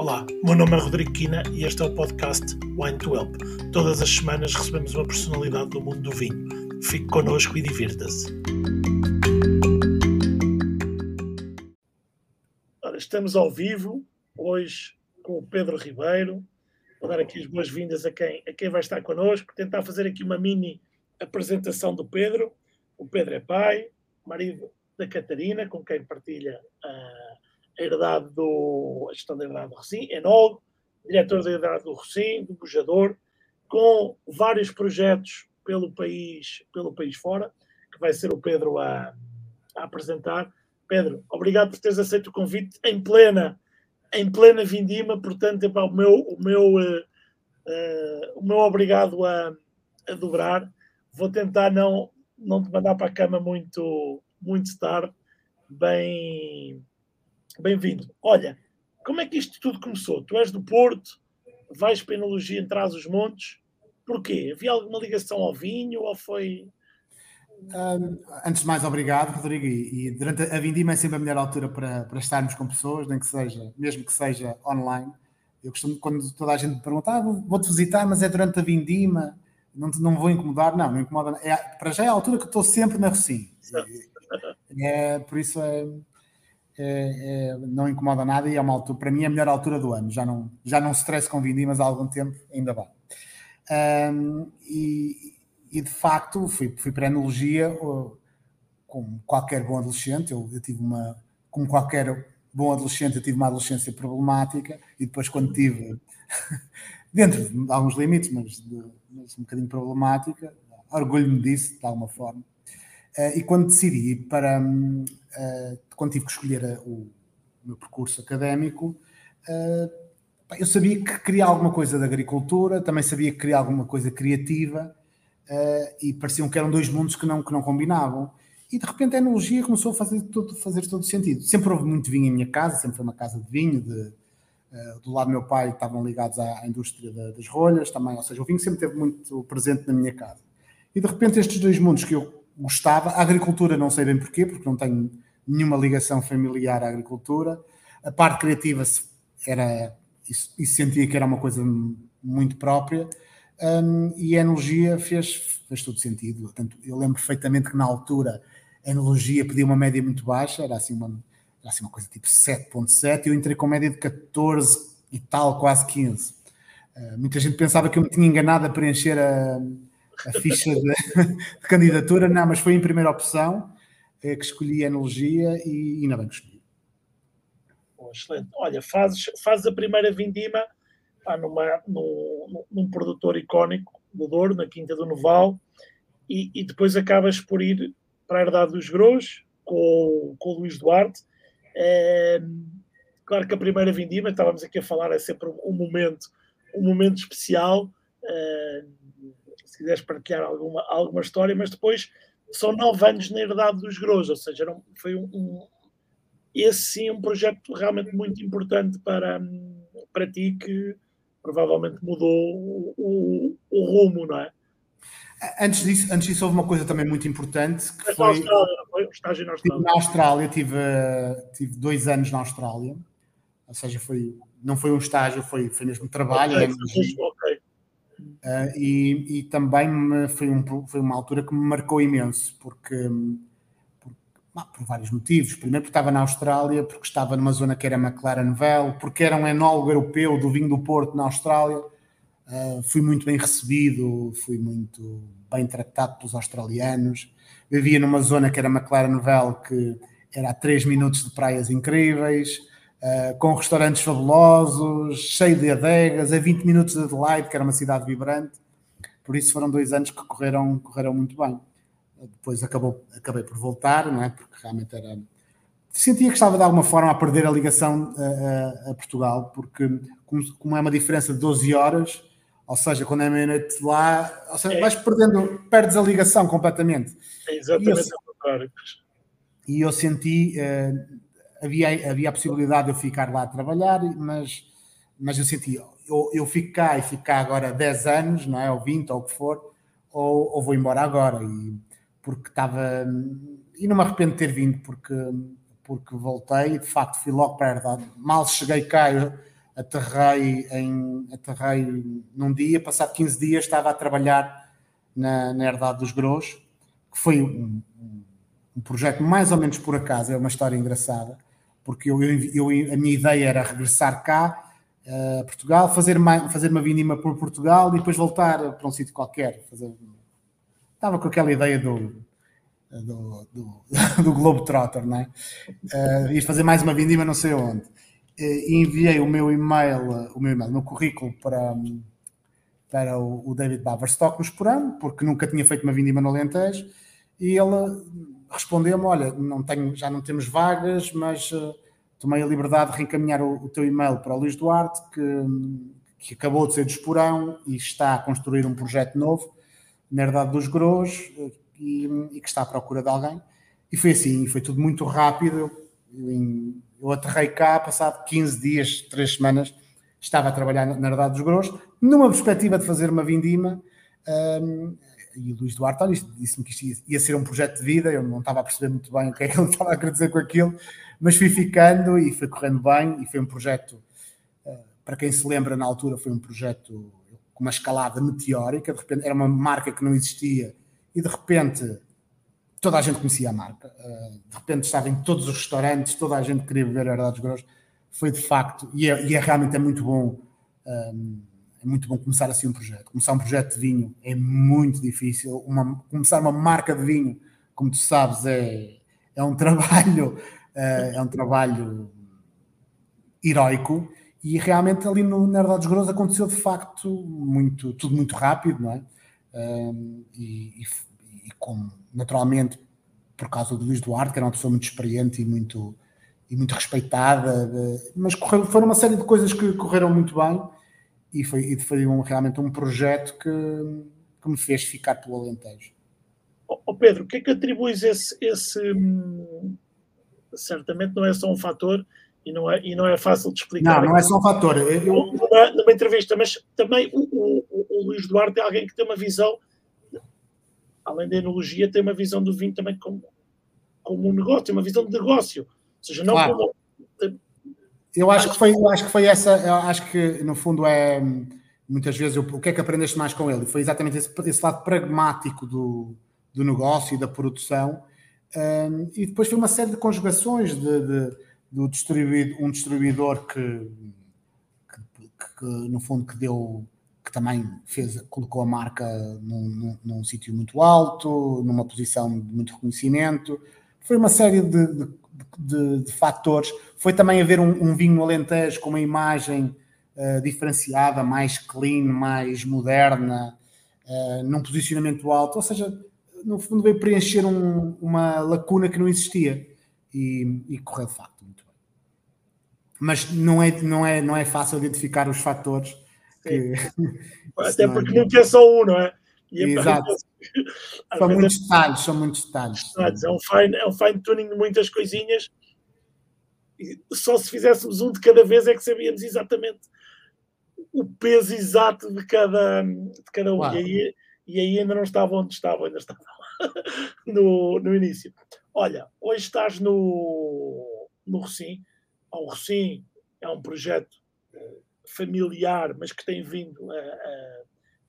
Olá, meu nome é Rodrigo Quina e este é o podcast Wine to Help. Todas as semanas recebemos uma personalidade do mundo do vinho. Fique connosco e divirta-se. Estamos ao vivo, hoje com o Pedro Ribeiro. Vou dar aqui as boas-vindas a quem, a quem vai estar connosco, tentar fazer aqui uma mini apresentação do Pedro. O Pedro é pai, marido da Catarina, com quem partilha a, herdade do, a gestão da herdade do Recim, enólogo, diretor da herdade do Recim, do Bujador, com vários projetos pelo país, pelo país fora, que vai ser o Pedro a, a apresentar. Pedro, obrigado por teres aceito o convite em plena, em plena vindima, portanto, epá, o meu, o meu, uh, uh, o meu obrigado a, a dobrar. Vou tentar não, não te mandar para a cama muito, muito tarde, bem, bem-vindo. Olha, como é que isto tudo começou? Tu és do Porto, vais para a enologia em Trás os Montes, porquê? Havia alguma ligação ao vinho ou foi... Um, antes de mais, obrigado, Rodrigo. E, e, durante a vindima é sempre a melhor altura para, para estarmos com pessoas, nem que seja, mesmo que seja online. Eu costumo, quando toda a gente me pergunta, ah, vou-te visitar, mas é durante a vindima, não, não vou incomodar. Não, não incomoda. É, para já é a altura que estou sempre na Recim. É, por isso é, é, é, não incomoda nada e é uma altura, para mim, é a melhor altura do ano. Já não, já não stress com vindimas há algum tempo, ainda bem. Um, e, e, de facto fui, fui para a enologia como qualquer bom adolescente. Eu, eu, tive uma, como qualquer bom adolescente, eu tive uma adolescência problemática e depois, quando tive, dentro de alguns limites, mas, de, mas um bocadinho problemática, orgulho-me disso, de alguma forma. Uh, e quando decidi para. Uh, quando tive que escolher a, o, meu percurso académico, uh, eu sabia que queria alguma coisa da agricultura, também sabia que queria alguma coisa criativa, e pareciam que eram dois mundos que não, que não combinavam. E de repente a enologia começou a fazer todo, fazer todo sentido. Sempre houve muito vinho em minha casa, sempre foi uma casa de vinho. De, do lado do meu pai estavam ligados à, à indústria das rolhas também, ou seja, o vinho sempre esteve muito presente na minha casa. E de repente estes dois mundos que eu gostava. A agricultura não sei bem porquê, porque não tenho nenhuma ligação familiar à agricultura. A parte criativa era isso, sentia que era uma coisa muito própria. Um, e a enologia fez, fez todo sentido. Portanto, eu lembro perfeitamente que na altura a enologia pedia uma média muito baixa, era assim uma, era assim uma coisa tipo 7.7, eu entrei com média de 14 e tal, quase 15. Uh, muita gente pensava que eu me tinha enganado a preencher a, a ficha de, de, candidatura, não, mas foi em primeira opção é, que escolhi a analogia e ainda bem que escolhi. Oh, excelente. Olha, fazes, fazes a primeira vindima pá, numa, num, num produtor icónico do Douro, na Quinta do Noval, e, e, depois acabas por ir para a Herdade dos Grous com, com o Luís Duarte. É, claro que a primeira vindima, estávamos aqui a falar, é sempre um momento, um momento especial. É, quiseres partilhar alguma, alguma história, mas depois são nove anos na herdade dos Gros, ou seja, um, foi um, um, esse sim um projeto realmente muito importante para, para ti que provavelmente mudou o, o, o rumo, não é? Antes disso, antes disso, houve uma coisa também muito importante que Mas foi, Austrália, foi estágio na Austrália. Na Austrália tive, tive dois anos na Austrália, ou seja, foi, não foi um estágio, foi, foi mesmo trabalho. Okay, né? Uh, e, e, também foi, um, foi uma altura que me marcou imenso, porque por, por, vários motivos. Primeiro, porque estava na Austrália, porque estava numa zona que era McLaren Vale, porque era um enólogo europeu do vinho do Porto na Austrália. Uh, fui muito bem recebido, fui muito bem tratado pelos australianos. Vivia numa zona que era McLaren Vale, que era a 3 minutos de praias incríveis uh, com restaurantes fabulosos, cheio de adegas, a 20 minutos de Adelaide, que era uma cidade vibrante. Por isso foram dois anos que correram, correram muito bem. Depois acabou, acabei por voltar, não é? Porque realmente era. Sentia que estava de alguma forma a perder a ligação a, a, a Portugal, porque como, como, é uma diferença de 12 horas, ou seja, quando é meia-noite lá, ou seja, é. vais perdendo, perdes a ligação completamente. É exatamente o contrário. E eu senti, uh, havia, havia a possibilidade de eu ficar lá a trabalhar, mas, mas eu sentia, eu, eu fico cá e fico cá agora 10 anos, não é? Ou 20, ou o que for, ou, ou vou embora agora. E, porque estava. E não me arrependo de ter vindo, porque, porque voltei e de facto fui logo para a herdade. Mal cheguei cá, eu, aterrei, em, aterrei num dia, passado 15 dias estava a trabalhar na, na Herdade dos Gros, que foi um, um, projeto mais ou menos por acaso, é uma história engraçada, porque eu, eu, eu a minha ideia era regressar cá, a Portugal, fazer uma, fazer uma vindima por Portugal e depois voltar para um sítio qualquer. Fazer... Estava com aquela ideia do, do, do, do Globetrotter, não é? Uh, e fazer mais uma vindima não sei onde. E enviei o meu e-mail, o meu e-mail, meu currículo para, para o, o David Baverstock no Esporão, porque nunca tinha feito uma vindima no Alentejo, e ele respondeu-me, olha, não tenho, já não temos vagas, mas uh, tomei a liberdade de reencaminhar o, o, teu e-mail para o Luís Duarte, que, que acabou de ser do Esporão e está a construir um projeto novo na Herdade dos Gros, e, e, que está à procura de alguém. E foi assim, foi tudo muito rápido. Eu, aterrei cá, passado 15 dias, 3 semanas, estava a trabalhar na Herdade dos Gros, numa perspectiva de fazer uma vindima. Um, e o Luís Duarte disse-me que isto ia, ia, ser um projeto de vida. Eu não estava a perceber muito bem o que é que ele estava a querer dizer com aquilo, mas fui ficando e foi correndo bem. E foi um projeto, uh, para quem se lembra, na altura, foi um projeto com uma escalada meteórica. De repente, era uma marca que não existia e de repente toda a gente conhecia a marca. Uh, de repente estava em todos os restaurantes, toda a gente queria beber Herdades Grossos. Foi de facto, e é, e é realmente é muito bom. Um, é muito bom começar assim um projeto. Começar um projeto de vinho é muito difícil. Uma, começar uma marca de vinho, como tu sabes, é, é um trabalho, uh, é um trabalho heroico. E realmente ali no Nerdade dos Grossos aconteceu de facto muito, tudo muito rápido, não é? Um, e, e, e, como naturalmente por causa do Luís Duarte, que era uma pessoa muito experiente e muito, e muito respeitada, mas correu, foram uma série de coisas que correram muito bem e foi, e foi um, realmente um projeto que, que me fez ficar pelo Alentejo. Oh, Pedro, o que é que atribuis esse, esse hum, certamente não é só um fator e não é, e não é fácil de explicar. Não, não é só um fator. Eu... Numa, numa entrevista, mas também o, o, o, Luís Duarte é alguém que tem uma visão, além da enologia, tem uma visão do vinho também como, como um negócio, tem uma visão de negócio. Ou seja, não claro. como. Eu acho que foi, eu acho que foi essa, eu acho que no fundo é muitas vezes eu, o que é que aprendeste mais com ele? Foi exatamente esse, esse lado pragmático do, do negócio e da produção. Um, e depois foi uma série de conjugações de, de distribuidor, um distribuidor que, que, que, no fundo que deu que também fez, colocou a marca num, num, num sítio muito alto, numa posição de muito reconhecimento. Foi uma série de, de, de, de fatores. Foi também haver um, um vinho alentejo com uma imagem uh, diferenciada, mais clean, mais moderna, uh, num posicionamento alto. Ou seja, no fundo veio preencher um, uma lacuna que não existia e, e correu de facto mas não é, não é, não é fácil identificar os fatores. Que, Até porque não é só um, não é? E é Exato. São muitos é, detalhes, são muitos detalhes. detalhes. É um fine, é um fine tuning de muitas coisinhas. E só se fizéssemos um de cada vez é que sabíamos exatamente o peso exato de cada, de cada um. E aí, e aí ainda não estava onde estava, ainda estava no, no início. Olha, hoje estás no, no Rocim ao Rocim é um projeto eh, familiar, mas que tem vindo a, a,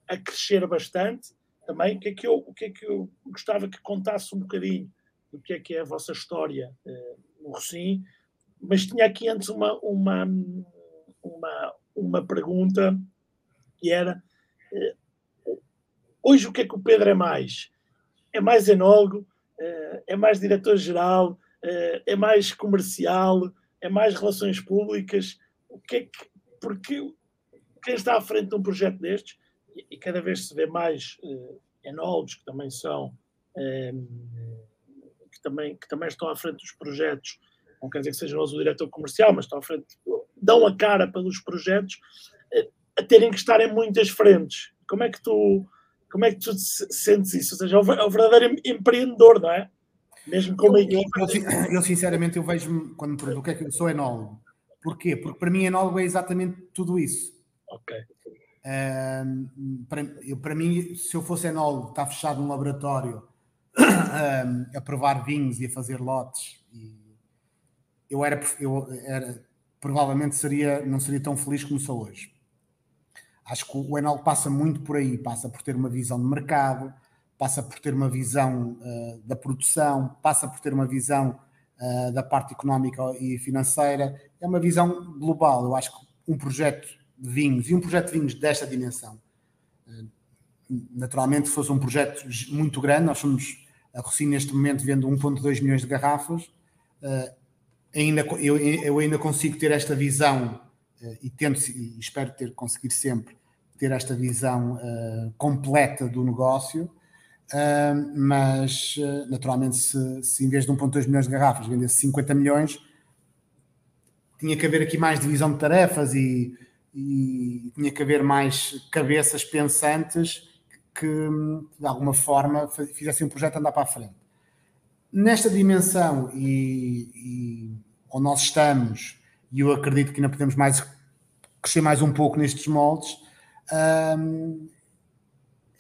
a, crescer bastante também. O que, é que eu, o que é que eu gostava que contasse um bocadinho do que é que é a vossa história uh, no Rocim, mas tinha aqui antes uma, uma, uma, uma pergunta que era uh, hoje o que é que o Pedro é mais? É mais enólogo? Uh, é mais diretor-geral? é mais comercial? é mais relações públicas. O que é que, porque quem está à frente de um projeto destes, e, cada vez se vê mais uh, enólogos que também são, um, que, também, que também estão à frente dos projetos, não quer dizer que sejam nós o diretor comercial, mas estão à frente, dão a cara pelos projetos, uh, a terem que estar em muitas frentes. Como é que tu, como é que tu sentes isso? Ou seja, é o é verdadeiro empreendedor, não é? Mesmo com uma equipa. Eu, eu, sinceramente, eu vejo quando me pergunto o que é que eu sou enólogo. Porquê? Porque para mim, enólogo é exatamente tudo isso. Ok. Um, para, eu, para mim, se eu fosse enólogo, está fechado num laboratório um, a provar vinhos e a fazer lotes. Eu era, eu era provavelmente seria, não seria tão feliz como sou hoje. Acho que o Enol passa muito por aí, passa por ter uma visão de mercado, passa por ter uma visão uh, da produção, passa por ter uma visão uh, da parte económica e financeira. É uma visão global. Eu acho que um projeto vinhos e um projeto de vinhos desta dimensão, uh, naturalmente, fosse um projeto muito grande, nós somos a Rossi neste momento vendo 1,2 milhões de garrafas. ainda, eu, eu, ainda consigo ter esta visão e tento e espero ter conseguir sempre ter esta visão completa do negócio mas naturalmente se, se, em vez de 1.2 milhões de garrafas vendesse 50 milhões tinha que haver aqui mais divisão de tarefas e, e tinha que haver mais cabeças pensantes que de alguma forma fizessem um projeto andar para a frente. Nesta dimensão e, e onde nós estamos e eu acredito que ainda podemos mais crescer mais um pouco nestes moldes uh,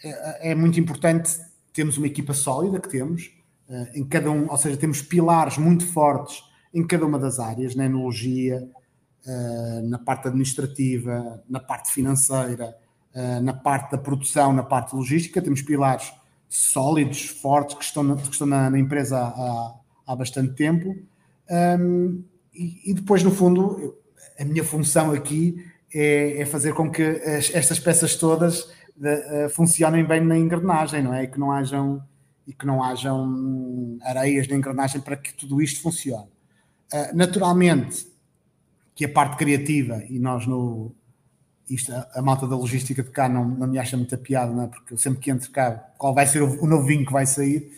é, é muito importante temos uma equipa sólida que temos, uh, em cada um, ou seja, temos pilares muito fortes em cada uma das áreas, na enologia, na parte administrativa, na parte financeira, uh, na parte da produção, na parte logística, temos pilares sólidos, fortes, que estão na, que estão na, na empresa há, há, bastante tempo. Um, e, e, depois, no fundo, a minha função aqui é, é fazer com que as, estas peças todas uh, funcionem bem na engrenagem, não é? E que não hajam e que não hajam areias na engrenagem para que tudo isto funcione. Uh, naturalmente que a parte criativa, e nós no isto, a, a, malta da logística de cá não, não me acha muita piada, não é? porque eu sempre que entro cá, qual vai ser o, o novo vinho que vai sair,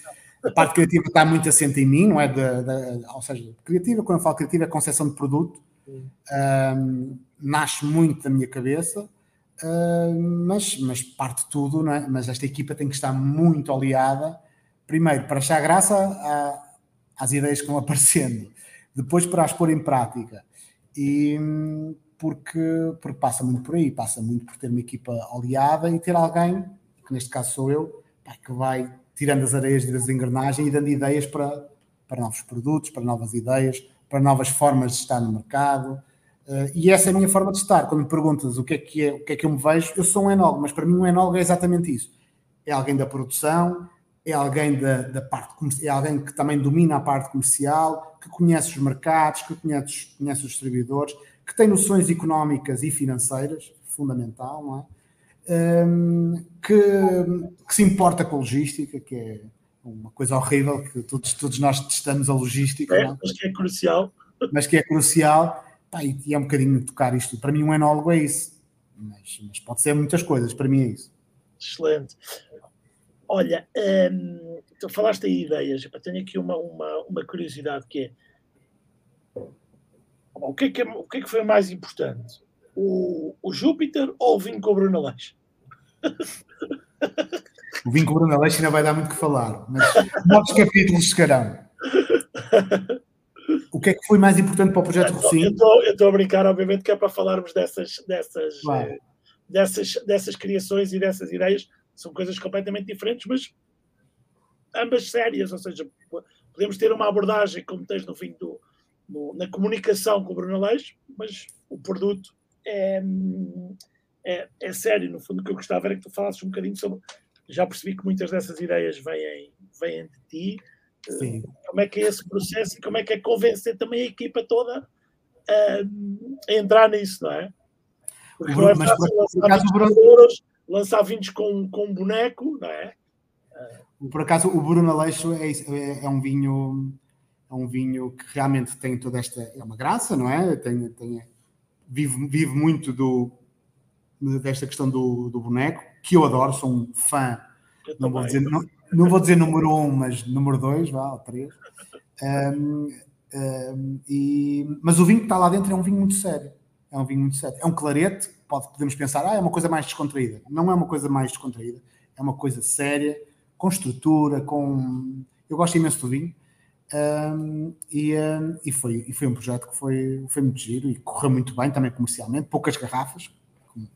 a parte criativa está muito assente em mim, não é? De, ou seja, criativa, quando eu falo criativa, é concepção de produto, um, nasce muito da minha cabeça, mas, mas parte tudo, não é? Mas esta equipa tem que estar muito aliada, primeiro para achar graça a, às ideias que vão aparecendo, depois para as pôr em prática. E porque, porque passa muito por aí, passa muito por ter uma equipa aliada e ter alguém, que neste caso sou eu, que vai tirando as areias das engrenagens e dando ideias para, para novos produtos, para novas ideias, para novas formas de estar no mercado Uh, e essa é a minha forma de estar. Quando me perguntas o que é que é, o que é que eu me vejo, eu sou um enólogo, mas para mim um enólogo é exatamente isso. É alguém da produção, é alguém da, da parte é alguém que também domina a parte comercial, que conhece os mercados, que conhece, conhece os distribuidores, que tem noções económicas e financeiras, fundamental, não é? Um, que, que, se importa com a logística, que é uma coisa horrível, que todos, todos nós testamos a logística, é, mas que é crucial. Mas que é crucial Pá, e é um bocadinho tocar isto. Para mim, um enólogo é isso. Mas, mas pode ser muitas coisas, para mim é isso. Excelente. Olha, hum, tu falaste aí ideias. Eu tenho aqui uma, uma, uma curiosidade que é o que é que, é, o que, é que foi mais importante? O, o Júpiter ou o vinho com o Bruno Aleixo? O vinho com o Bruno Aleixo ainda vai dar muito que falar, mas novos capítulos chegarão. O que é que foi mais importante para o projeto Rocinho? Eu estou a brincar, obviamente, que é para falarmos dessas, dessas, eh, dessas, dessas criações e dessas ideias. São coisas completamente diferentes, mas ambas sérias. Ou seja, podemos ter uma abordagem, como tens no fim do, no, na comunicação com o Bruno Leix, mas o produto é, é, é, sério. No fundo, o que eu gostava era que tu falasses um bocadinho sobre. Já percebi que muitas dessas ideias vêm, vêm de ti Sim. Como é que é esse processo e como é que é convencer também a equipa toda a, a entrar nisso, não é? Porque não é fácil lançar, Bruno... euros, lançar 20 com, com um boneco, não é? Por acaso, o Bruno Aleixo é, é, é, um vinho é um vinho que realmente tem toda esta é uma graça, não é? Tem, tem, vive, vive muito do, desta questão do, do boneco, que eu adoro, sou um fã. não vou dizer, não, não vou dizer número um, mas número dois, vá, ou três. Um, um, e, mas o vinho que está lá dentro é um vinho muito sério. É um vinho muito sério. É um clarete, pode, podemos pensar, ah, é uma coisa mais descontraída. Não é uma coisa mais descontraída, é uma coisa séria, com estrutura, com. Eu gosto imenso do vinho. Um, e, um, e, foi, e foi um projeto que foi, foi muito giro e correu muito bem também comercialmente, poucas garrafas,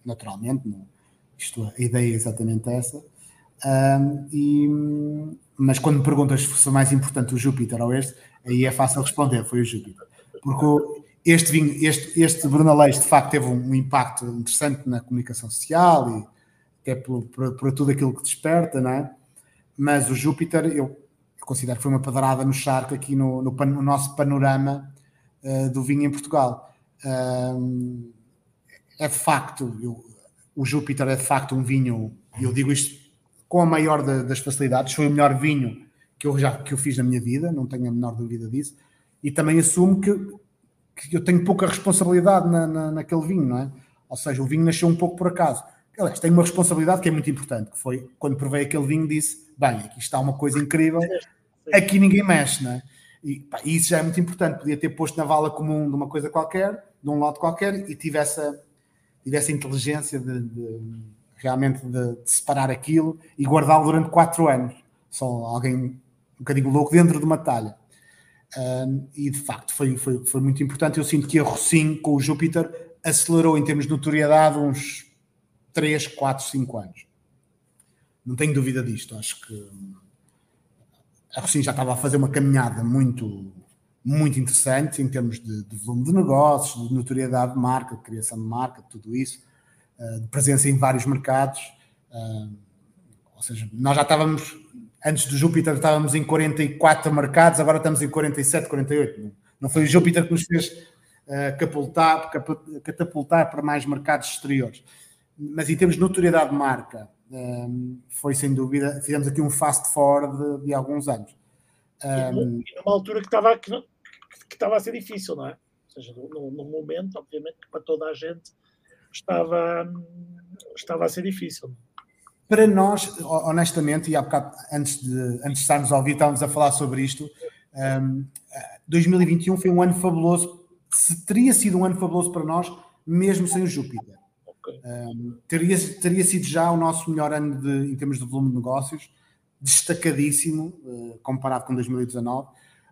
naturalmente, não, isto, a ideia é exatamente essa. Um, e, mas quando me perguntas se foi mais importante o Júpiter ou este, aí é fácil responder, foi o Júpiter. Porque este vinho, este, este Brunelês, de facto, teve um, impacto interessante na comunicação social e até por, tudo aquilo que desperta, não é? Mas o Júpiter, eu considero que foi uma padrada no charco aqui no, no, no nosso panorama uh, do vinho em Portugal. Uh, é de facto, eu, o Júpiter é de facto um vinho, eu digo isto com a maior da, das facilidades, foi o melhor vinho que eu já que eu fiz na minha vida, não tenho a menor dúvida disso, e também assumo que, que eu tenho pouca responsabilidade na, na, naquele vinho, não é? Ou seja, o vinho nasceu um pouco por acaso. Aliás, tenho uma responsabilidade que é muito importante, que foi quando provei aquele vinho, disse: bem, aqui está uma coisa incrível, aqui ninguém mexe, não é? E, pá, isso já é muito importante. Podia ter posto na vala comum de uma coisa qualquer, de um lote qualquer, e tivesse a, tivesse a inteligência de, de realmente de, de, separar aquilo e guardá-lo durante quatro anos. Só alguém um bocadinho louco dentro de uma talha. Um, e de facto foi, foi, foi muito importante. Eu sinto que a Rossim com o Júpiter acelerou em termos de notoriedade uns 3, 4, 5 anos. Não tenho dúvida disto. Acho que a Rossim já estava a fazer uma caminhada muito, muito interessante em termos de, de volume de negócios, de notoriedade de marca, de criação de marca, tudo isso, uh, de presença em vários mercados. Uh, ou seja, nós já estávamos, antes do Júpiter, estávamos em 44 mercados, agora estamos em 47, 48. Não foi o Júpiter que nos fez uh, catapultar, catapultar para mais mercados exteriores. Mas em termos de notoriedade de marca, um, foi sem dúvida, fizemos aqui um fast forward de, de alguns anos. Um, e numa altura que estava, que, que, estava a ser difícil, não é? Ou seja, num, momento, obviamente, que para toda a gente estava, estava a ser difícil. Para nós, honestamente, e há bocado, antes de, antes de estarmos a ouvir, estávamos a falar sobre isto, um, 2021 foi um ano fabuloso. Se teria sido um ano fabuloso para nós, mesmo sem o Júpiter. Um, teria, teria sido já o nosso melhor ano de, em termos de volume de negócios, destacadíssimo uh, comparado com 2019.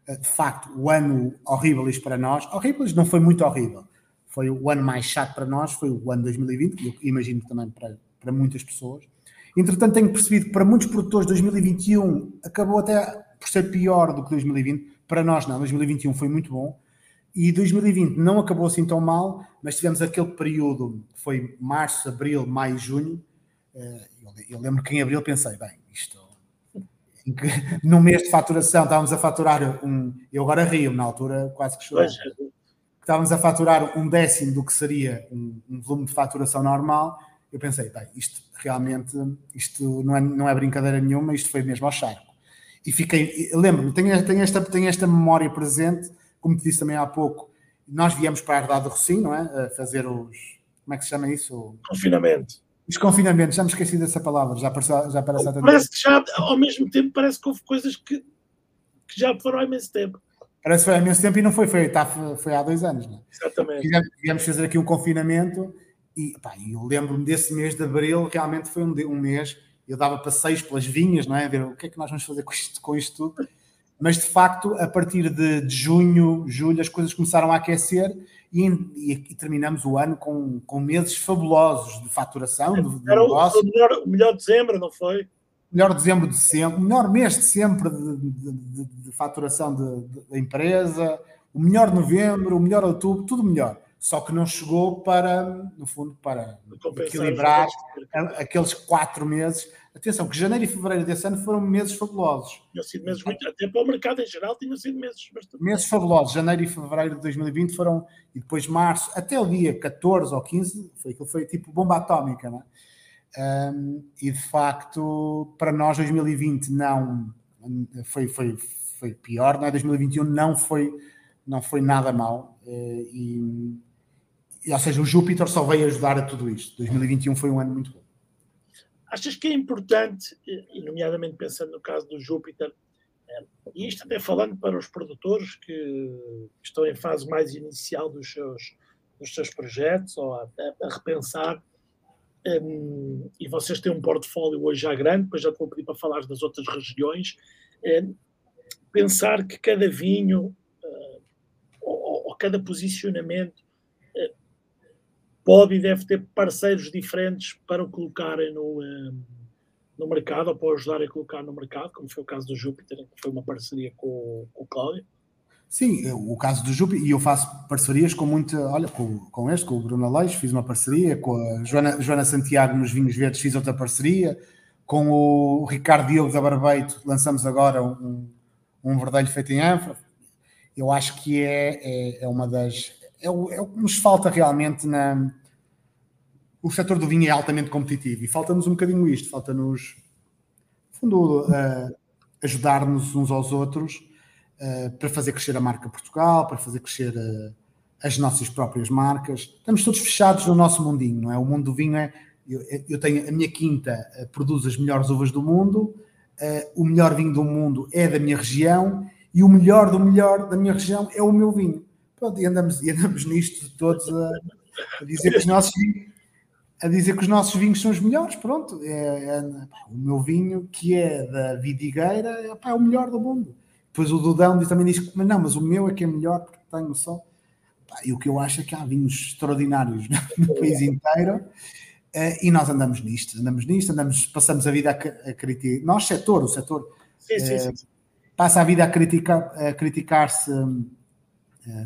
Uh, de facto, o ano horrível para nós, horrível não foi muito horrível, foi o ano mais chato para nós, foi o ano 2020, que eu imagino também para, para muitas pessoas. Entretanto, tenho percebido que para muitos produtores 2021 acabou até por ser pior do que 2020. Para nós, não, 2021 foi muito bom. E 2020 não acabou assim tão mal, mas tivemos aquele período que foi março, abril, maio, junho. Eh, eu lembro que em abril pensei, bem, isto. No mês de faturação estávamos a faturar um. Eu agora rio, na altura quase que chorei. Estávamos a faturar um décimo do que seria um, um volume de faturação normal. Eu pensei, bem, isto realmente isto não é, não é brincadeira nenhuma, isto foi mesmo ao charco. E fiquei, lembro-me, tenho, tenho, esta, tenho esta memória presente como te disse também há pouco, nós viemos para a Herdade do Rocinho, não é? A fazer os. Como é que se chama isso? Confinamento. Os confinamentos, já me esqueci dessa palavra, já, parece, já parece Parece que já, ao mesmo tempo, parece que houve coisas que, que já foram há imenso tempo. Parece que foi há imenso tempo e não foi, foi, tá, foi há dois anos, não é? Exatamente. Viemos fazer aqui um confinamento e pá, eu lembro-me desse mês de abril, realmente foi um, um mês, eu dava passeios pelas vinhas, não é? A ver o que é que nós vamos fazer com isto, com isto tudo mas de facto, a partir de, de junho, julho, as coisas começaram a aquecer e, e, e, terminamos o ano com, com meses fabulosos de faturação. De, de Era negócio. o melhor, o melhor dezembro, não foi? Melhor dezembro de sempre, o melhor mês de sempre de, de faturação da empresa, o melhor novembro, o melhor outubro, tudo melhor. Só que não chegou para, no fundo, para equilibrar aqueles quatro meses Atenção, que janeiro e fevereiro desse ano foram meses fabulosos. Tinham sido meses muito, até para o mercado em geral, tinham sido meses bastante. Meses fabulosos. Janeiro e fevereiro de 2020 foram, e depois março, até o dia 14 ou 15, foi aquilo foi tipo bomba atómica, não é? Um, e de facto, para nós, 2020 não foi, foi, foi pior, não é? 2021 não foi, não foi nada mal. Eh, e, e, ou seja, o Júpiter só veio ajudar a tudo isto. 2021 foi um ano muito bom. Achas que é importante, e nomeadamente pensando no caso do Júpiter, eh, e isto até falando para os produtores que estão em fase mais inicial dos seus, dos seus projetos, ou a, a repensar, um, e vocês têm um portfólio hoje já grande, depois já te vou pedir para falar das outras regiões, um, pensar que cada vinho uh, ou, ou, cada posicionamento pode e deve ter parceiros diferentes para o colocarem no, um, no mercado ou para ajudar a colocar no mercado, como foi o caso do Júpiter, que foi uma parceria com, com o Cláudio. Sim, o caso do Jupi, e eu faço parcerias com muita, olha, com, com este, com o Bruno Aleixo, fiz uma parceria, com a Joana, Joana Santiago nos Vinhos Verdes fiz outra parceria, com o Ricardo Diogo da Barbeito lançamos agora um, um verdelho feito em ânfora. Eu acho que é, é, é uma das. É o, é o que nos falta realmente na. O setor do vinho é altamente competitivo e falta-nos um bocadinho isto, falta-nos, no fundo, uh, ajudar-nos uns aos outros uh, para fazer crescer a marca Portugal, para fazer crescer uh, as nossas próprias marcas. Estamos todos fechados no nosso mundinho, não é? O mundo do vinho é. Eu, eu tenho a minha quinta produz as melhores uvas do mundo, o melhor vinho do mundo é da minha região e o melhor do melhor da minha região é o meu vinho. Pronto, e andamos, e andamos nisto todos a, a dizer que os nossos a dizer que os nossos vinhos são os melhores, pronto, é, é o meu vinho que é da Vidigueira é, pá, é, o melhor do mundo. Depois o Dudão também diz que, mas não, mas o meu é que é melhor porque tenho só. Pá, e o que eu acho é que há vinhos extraordinários no país inteiro uh, e nós andamos nisto, andamos nisto, andamos, passamos a vida a, a criticar. Nós, setor, o setor sim, sim, sim. Uh, passa a vida a criticar, a criticar-se uh,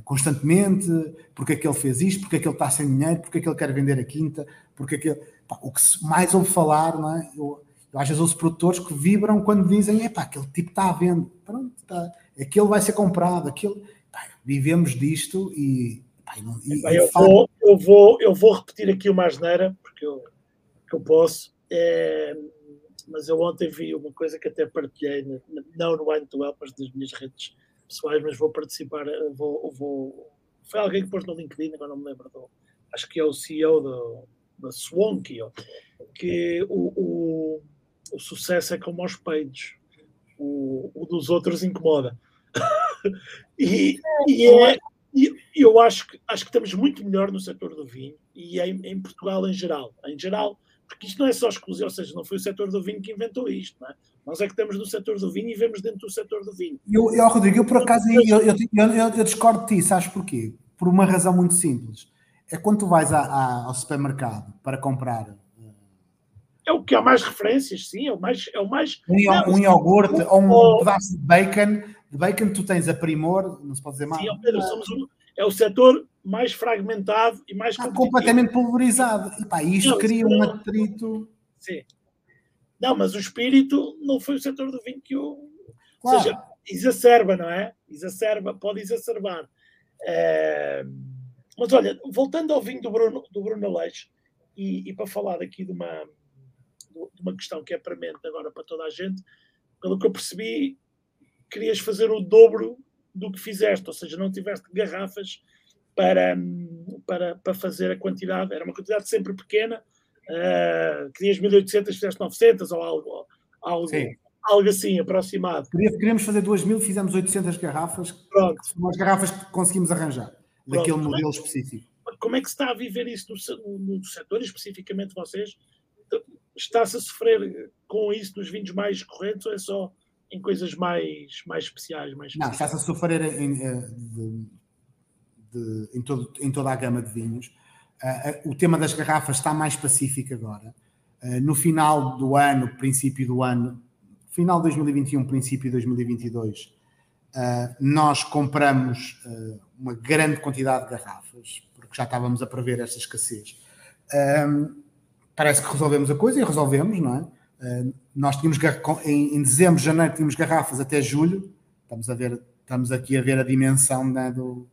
constantemente, porque é que ele fez isto, porque é que ele está sem dinheiro, porque é que ele quer vender a quinta, porque é que pá, o que mais ouve falar, não é? Eu, eu às vezes ouço produtores que vibram quando dizem, é pá, aquele tipo está à venda, pronto, está, aquele vai ser comprado, aquele, pá, vivemos disto e, pá, e, não, e, eu, vou, eu, vou, eu vou repetir aqui uma asneira, porque eu, que eu posso, é, mas eu ontem vi uma coisa que até partilhei, não no Wine to Help, mas nas minhas redes pessoais, mas vou participar, vou, vou foi alguém que pôs no LinkedIn, agora não me lembro, do, acho que é o CEO do, da Swanky, que o, o, o, sucesso é como aos peitos, o, o dos outros incomoda. e, e, é, e eu acho que, acho que estamos muito melhor no setor do vinho e em, em Portugal em geral. Em geral, porque isto não é só exclusivo, ou seja, não foi o setor do vinho que inventou isto, não é? Nós é que estamos no setor do vinho e vemos dentro do setor do vinho. Eu, eu Rodrigo, eu por acaso eu, eu, eu, discordo de ti, sabes porquê? Por uma razão muito simples. É quando tu vais a, a, ao supermercado para comprar. Eh, é o que há mais referências, sim, é o mais. É o mais um, não, um iogurte ou um ou... pedaço de bacon. De bacon tu tens a primor, não se pode dizer mais. Sim, Pedro, somos um, é o setor mais fragmentado e mais Está completamente pulverizado. E pá, isto não, cria um atrito. Sim. Não, mas o espírito não foi o setor do vinho que o. Claro. Ou seja, exacerba, não é? Exacerba, pode exacerbar. É... Mas olha, voltando ao vinho do Bruno, do Bruno Aleixo, e, e, para falar aqui de uma, de uma questão que é premente agora para toda a gente, pelo que eu percebi, querias fazer o dobro do que fizeste, ou seja, não tiveste garrafas para, para, para fazer a quantidade, era uma quantidade sempre pequena, uh, querias 1800, fizeste 900 ou algo, algo, algo assim aproximado. Queríamos fazer 2000, fizemos 800 garrafas, Pronto. As garrafas que conseguimos arranjar, Pronto. daquele modelo específico. Como é que se está a viver isso no, no setor, especificamente vocês? Está-se a sofrer com isso nos vinhos mais correntes ou é só em coisas mais, mais especiais? Mais Não, está-se a sofrer em, eh, de, de, em, todo, em toda a gama de vinhos. Uh, o tema das garrafas está mais pacífico agora. Uh, no final do ano, princípio do ano, final de 2021, princípio de 2022, uh, nós compramos uma grande quantidade de garrafas, porque já estávamos a prever esta escassez. parece que resolvemos a coisa e resolvemos, não é? Nós tínhamos em, em, dezembro, janeiro tínhamos garrafas até julho. Estamos a ver, estamos aqui a ver a dimensão né, do,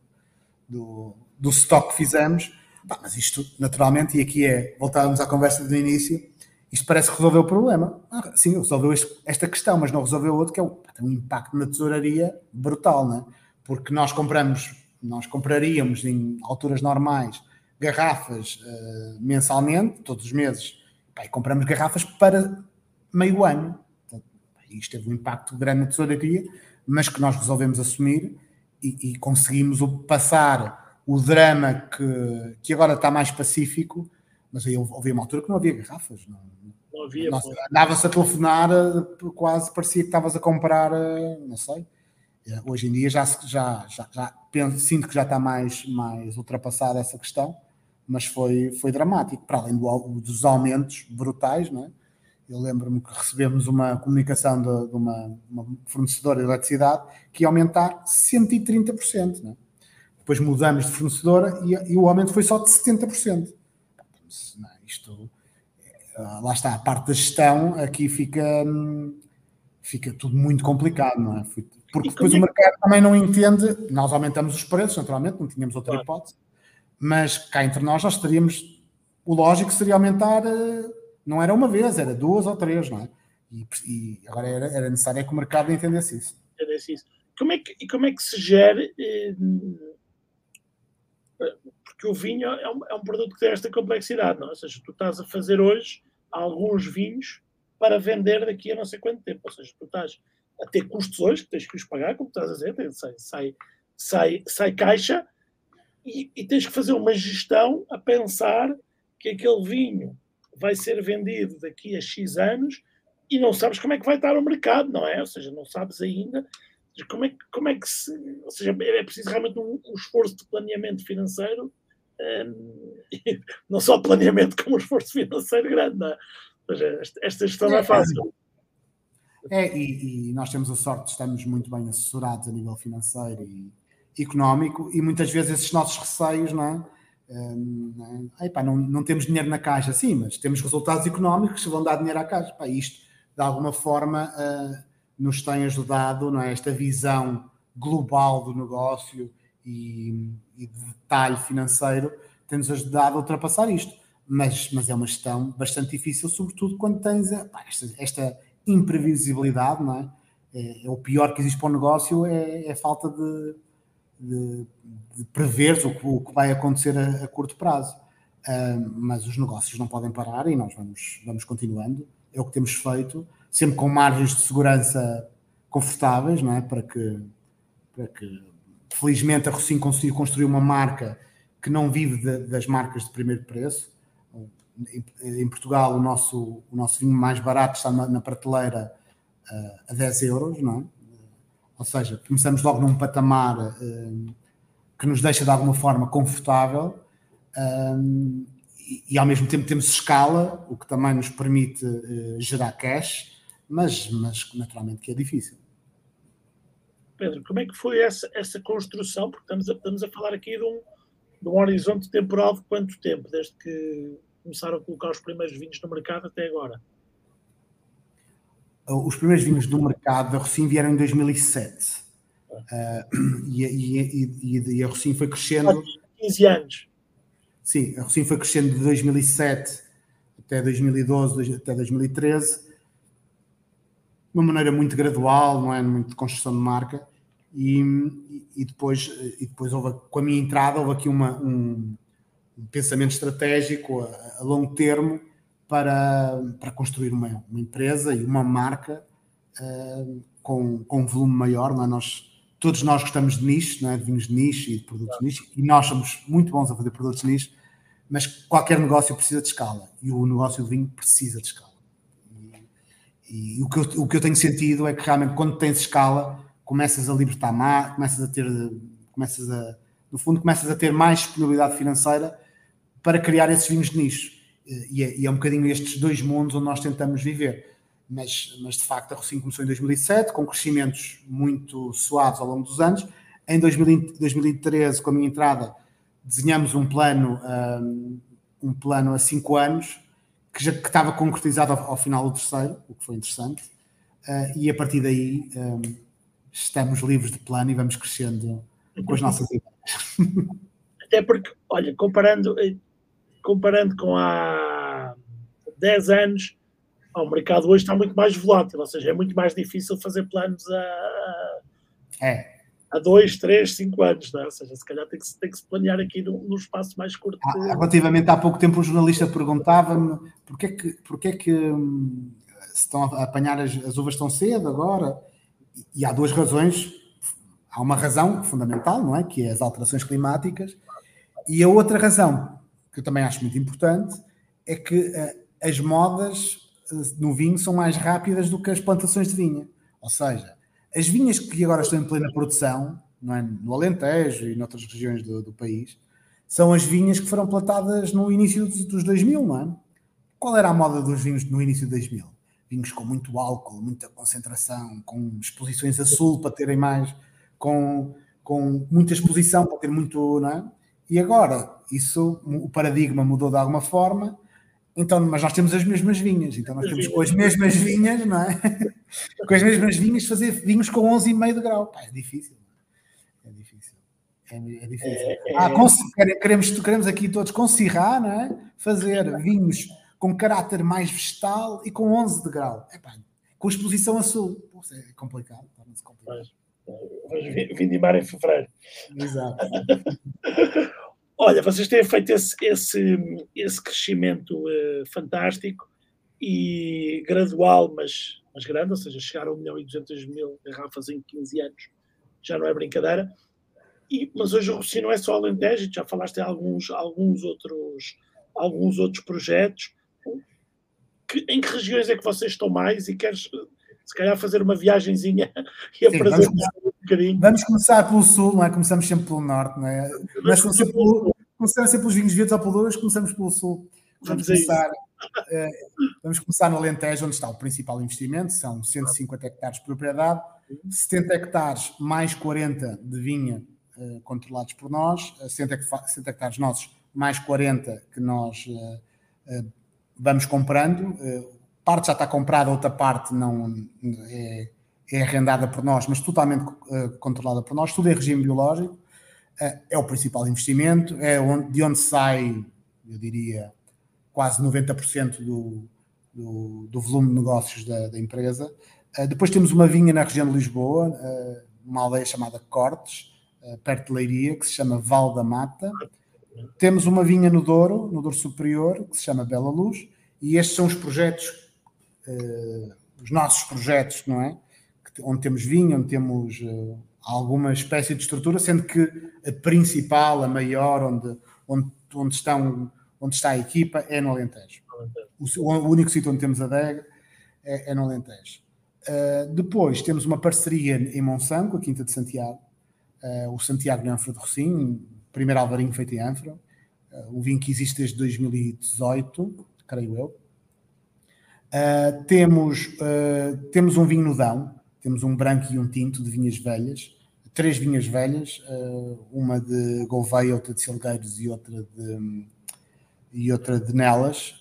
do, do stock que fizemos. Bah, mas isto, naturalmente, e aqui é, voltávamos à conversa do início, isto parece que resolveu o problema. Ah, sim, resolveu este, esta questão, mas não resolveu outro, que é o, um impacto na tesouraria brutal, né? porque nós compramos, nós compraríamos em alturas normais garrafas uh, mensalmente, todos os meses, e compramos garrafas para meio ano. Isto teve um impacto grande na tesouraria, mas que nós resolvemos assumir e, e conseguimos passar o drama que, que agora está mais pacífico, mas aí houve uma altura que não havia garrafas. Não, não havia. Andava-se a telefonar, quase parecia que estavas a comprar, não sei. Hoje em dia já, já, já, já penso, sinto que já está mais, mais ultrapassada essa questão, mas foi, foi dramático, para além do, dos aumentos brutais, não é? Eu lembro-me que recebemos uma comunicação de, de uma, uma, fornecedora de eletricidade que ia aumentar 130%. Né? Depois mudamos de fornecedora e, e, o aumento foi só de 70%. Não, isto, eh, lá está, a parte da gestão aqui fica, fica tudo muito complicado, não é? Porque depois o é mercado também não entende, nós aumentamos os preços, naturalmente, não tínhamos outra hipótese, mas cá entre nós nós teríamos, o lógico seria aumentar eh, não era uma vez, era duas ou três, não é? E, e agora era, era, necessário é que o mercado entendesse isso. Entendesse isso. Como é que, como é que se gere? Eh, porque o vinho é um, é um produto que tem esta complexidade, não? É? Ou seja, tu estás a fazer hoje alguns vinhos para vender daqui a não sei quanto tempo. Ou seja, tu estás a ter custos hoje, que tens que os pagar, como estás a dizer, sai, sai, sai, sai caixa e, e, tens que fazer uma gestão a pensar que aquele vinho vai ser vendido daqui a X anos e não sabes como é que vai estar o mercado, não é? Ou seja, não sabes ainda como é, como é que se. Ou seja, é preciso realmente um, um esforço de planeamento financeiro, um, não só planeamento, como um esforço financeiro grande, não é? Ou seja, esta gestão não é, é fácil. É, e, e, nós temos a sorte de estarmos muito bem assessorados a nível financeiro e económico, e muitas vezes esses nossos receios, não é? Um, epá, não, não temos dinheiro na caixa, sim, mas temos resultados económicos que vão dar dinheiro à caixa. Isto, de alguma forma, uh, nos tem ajudado, não é? Esta visão global do negócio e, e de detalhe financeiro tem-nos ajudado a ultrapassar isto. Mas, mas é uma gestão bastante difícil, sobretudo quando tens esta, esta, imprevisibilidade, não é? é? é? o pior que existe para o negócio é, é a falta de, de, de prever o que, o que, vai acontecer a, a curto prazo. Uh, mas os negócios não podem parar e nós vamos, vamos continuando. É o que temos feito, sempre com margens de segurança confortáveis, não é? Para que, para que felizmente a Rocinho conseguiu construir uma marca que não vive de, das marcas de primeiro preço. Em, em, Portugal, o nosso, o nosso vinho mais barato está na, na prateleira uh, a 10 euros, não é? Ou seja, começamos logo num patamar uh, que nos deixa de alguma forma confortável um, e, e, ao mesmo tempo temos escala, o que também nos permite uh, gerar cash, mas, mas naturalmente que é difícil. Pedro, como é que foi essa, essa construção? Porque estamos a, estamos a falar aqui de um, de um horizonte temporal de quanto tempo, desde que começaram a colocar os primeiros vinhos no mercado até agora? Os primeiros vinhos do mercado da Rocim vieram em 2007. Uh, e, e, e, e, a Rocim foi crescendo. 15 anos. Sim, a Rocim foi crescendo de 2007 até 2012, até 2013, de uma maneira muito gradual, não é? Muito de construção de marca. E, e, depois, e depois houve, com a minha entrada, houve aqui uma, um, um pensamento estratégico a, a longo termo para, para construir uma, uma empresa e uma marca uh, com, com um volume maior. Não é? nós, todos nós gostamos de nicho, não é? de vinhos de nicho e de produtos de nicho, e nós somos muito bons a fazer produtos de nicho, mas qualquer negócio precisa de escala e o negócio de vinho precisa de escala. E, e o, que eu, o que eu tenho sentido é que realmente quando tens escala, começas a libertar mais, começas a ter, começas a, no fundo, começas a ter mais disponibilidade financeira para criar esses vinhos de nicho e é, e é um bocadinho estes dois mundos onde nós tentamos viver. Mas, mas de facto a Rocinho começou em 2007, com crescimentos muito suaves ao longo dos anos. Em 2013, com a minha entrada, desenhamos um plano, um, um plano a cinco anos, que já que estava concretizado ao, ao, final do terceiro, o que foi interessante. Uh, e a partir daí um, estamos livres de plano e vamos crescendo com as nossas ideias. Até porque, olha, comparando, eh, comparando com há 10 anos, o mercado hoje está muito mais volátil, ou seja, é muito mais difícil fazer planos a, é. a dois, três, cinco anos, não é? ou seja, se calhar tem que, tem que se planear aqui num, num espaço mais curto. Ah, relativamente há pouco tempo, um jornalista perguntava-me porquê é que, porquê é que hum, se estão a apanhar as, as uvas tão cedo agora, e há duas razões. Há uma razão fundamental, não é? Que é as alterações climáticas, e a outra razão que eu também acho muito importante, é que uh, as modas uh, no vinho são mais rápidas do que as plantações de vinha. Ou seja, as vinhas que agora estão em plena produção, não é, no Alentejo e noutras regiões do, do país, são as vinhas que foram plantadas no início dos 2000, não é? Qual era a moda dos vinhos no início de 2000? vinhos com muito álcool, muita concentração, com exposições a sul para terem mais, com, com muita exposição para ter muito, não é? E agora, isso, o paradigma mudou de alguma forma, então, mas nós temos as mesmas vinhas, então nós temos com as mesmas vinhas, não é? com as mesmas vinhas fazer vinhos com 11,5 de grau. Pá, é difícil. É difícil. É, é difícil. É, é... Ah, queremos, queremos aqui todos concirrar, não é? Fazer vinhos com caráter mais vegetal e com 11 de grau. Epá, com exposição a sul. Pô, é complicado, torna-se complicado. Vamos vindimar em fevereiro. Exato. Olha, vocês têm feito esse, esse, esse crescimento uh, fantástico e gradual, mas, mas grande, ou seja, chegar a 1 milhão e 200 mil garrafas em 15 anos já não é brincadeira. E, mas hoje o Rossi não é só Alentejo, já falaste em alguns, alguns, outros, alguns outros projetos. Que, em que regiões é que vocês estão mais e queres se calhar fazer uma viagemzinha e apresentar bocadinho? Vamos começar pelo sul, não é? Começamos sempre pelo norte, não é? Mas começamos pelo, começamos sempre pelos vinhos verdes ou pelo começamos pelo sul. Vamos, vamos começar, uh, vamos começar no Alentejo, onde está o principal investimento, são 150 hectares de propriedade, 70 hectares mais 40 de vinha uh, controlados por nós, 60 hectares nossos mais 40 que nós vamos comprando. Parte já está comprada, outra parte não é, é arrendada por nós, mas totalmente uh, controlada por nós. Tudo em regime biológico. Uh, é o principal investimento, é onde, de onde sai, eu diria, quase 90% do, do, do, volume de negócios da, da empresa. depois temos uma vinha na região de Lisboa, uma aldeia chamada Cortes, perto de Leiria, que se chama Val da Mata. Temos uma vinha no Douro, no Douro Superior, que se chama Bela Luz, e estes são os projetos, os nossos projetos, não é? Onde temos vinho, onde temos uh, alguma espécie de estrutura, sendo que a principal, a maior, onde, onde, onde, estão, onde está a equipa é no Alentejo. O, o único sítio onde temos a DEG é, é no Alentejo. Uh, depois temos uma parceria em Monsanto, a Quinta de Santiago, uh, o Santiago de Anfra de Rocinho, primeiro alvarinho feito em Anfra, uh, o vinho que existe desde 2018, creio eu. Temos, temos um vinho nudão, temos um branco e um tinto de vinhas velhas, três vinhas velhas, uh, uma de Gouveia, outra de Silgueiros e outra de, e outra de Nelas.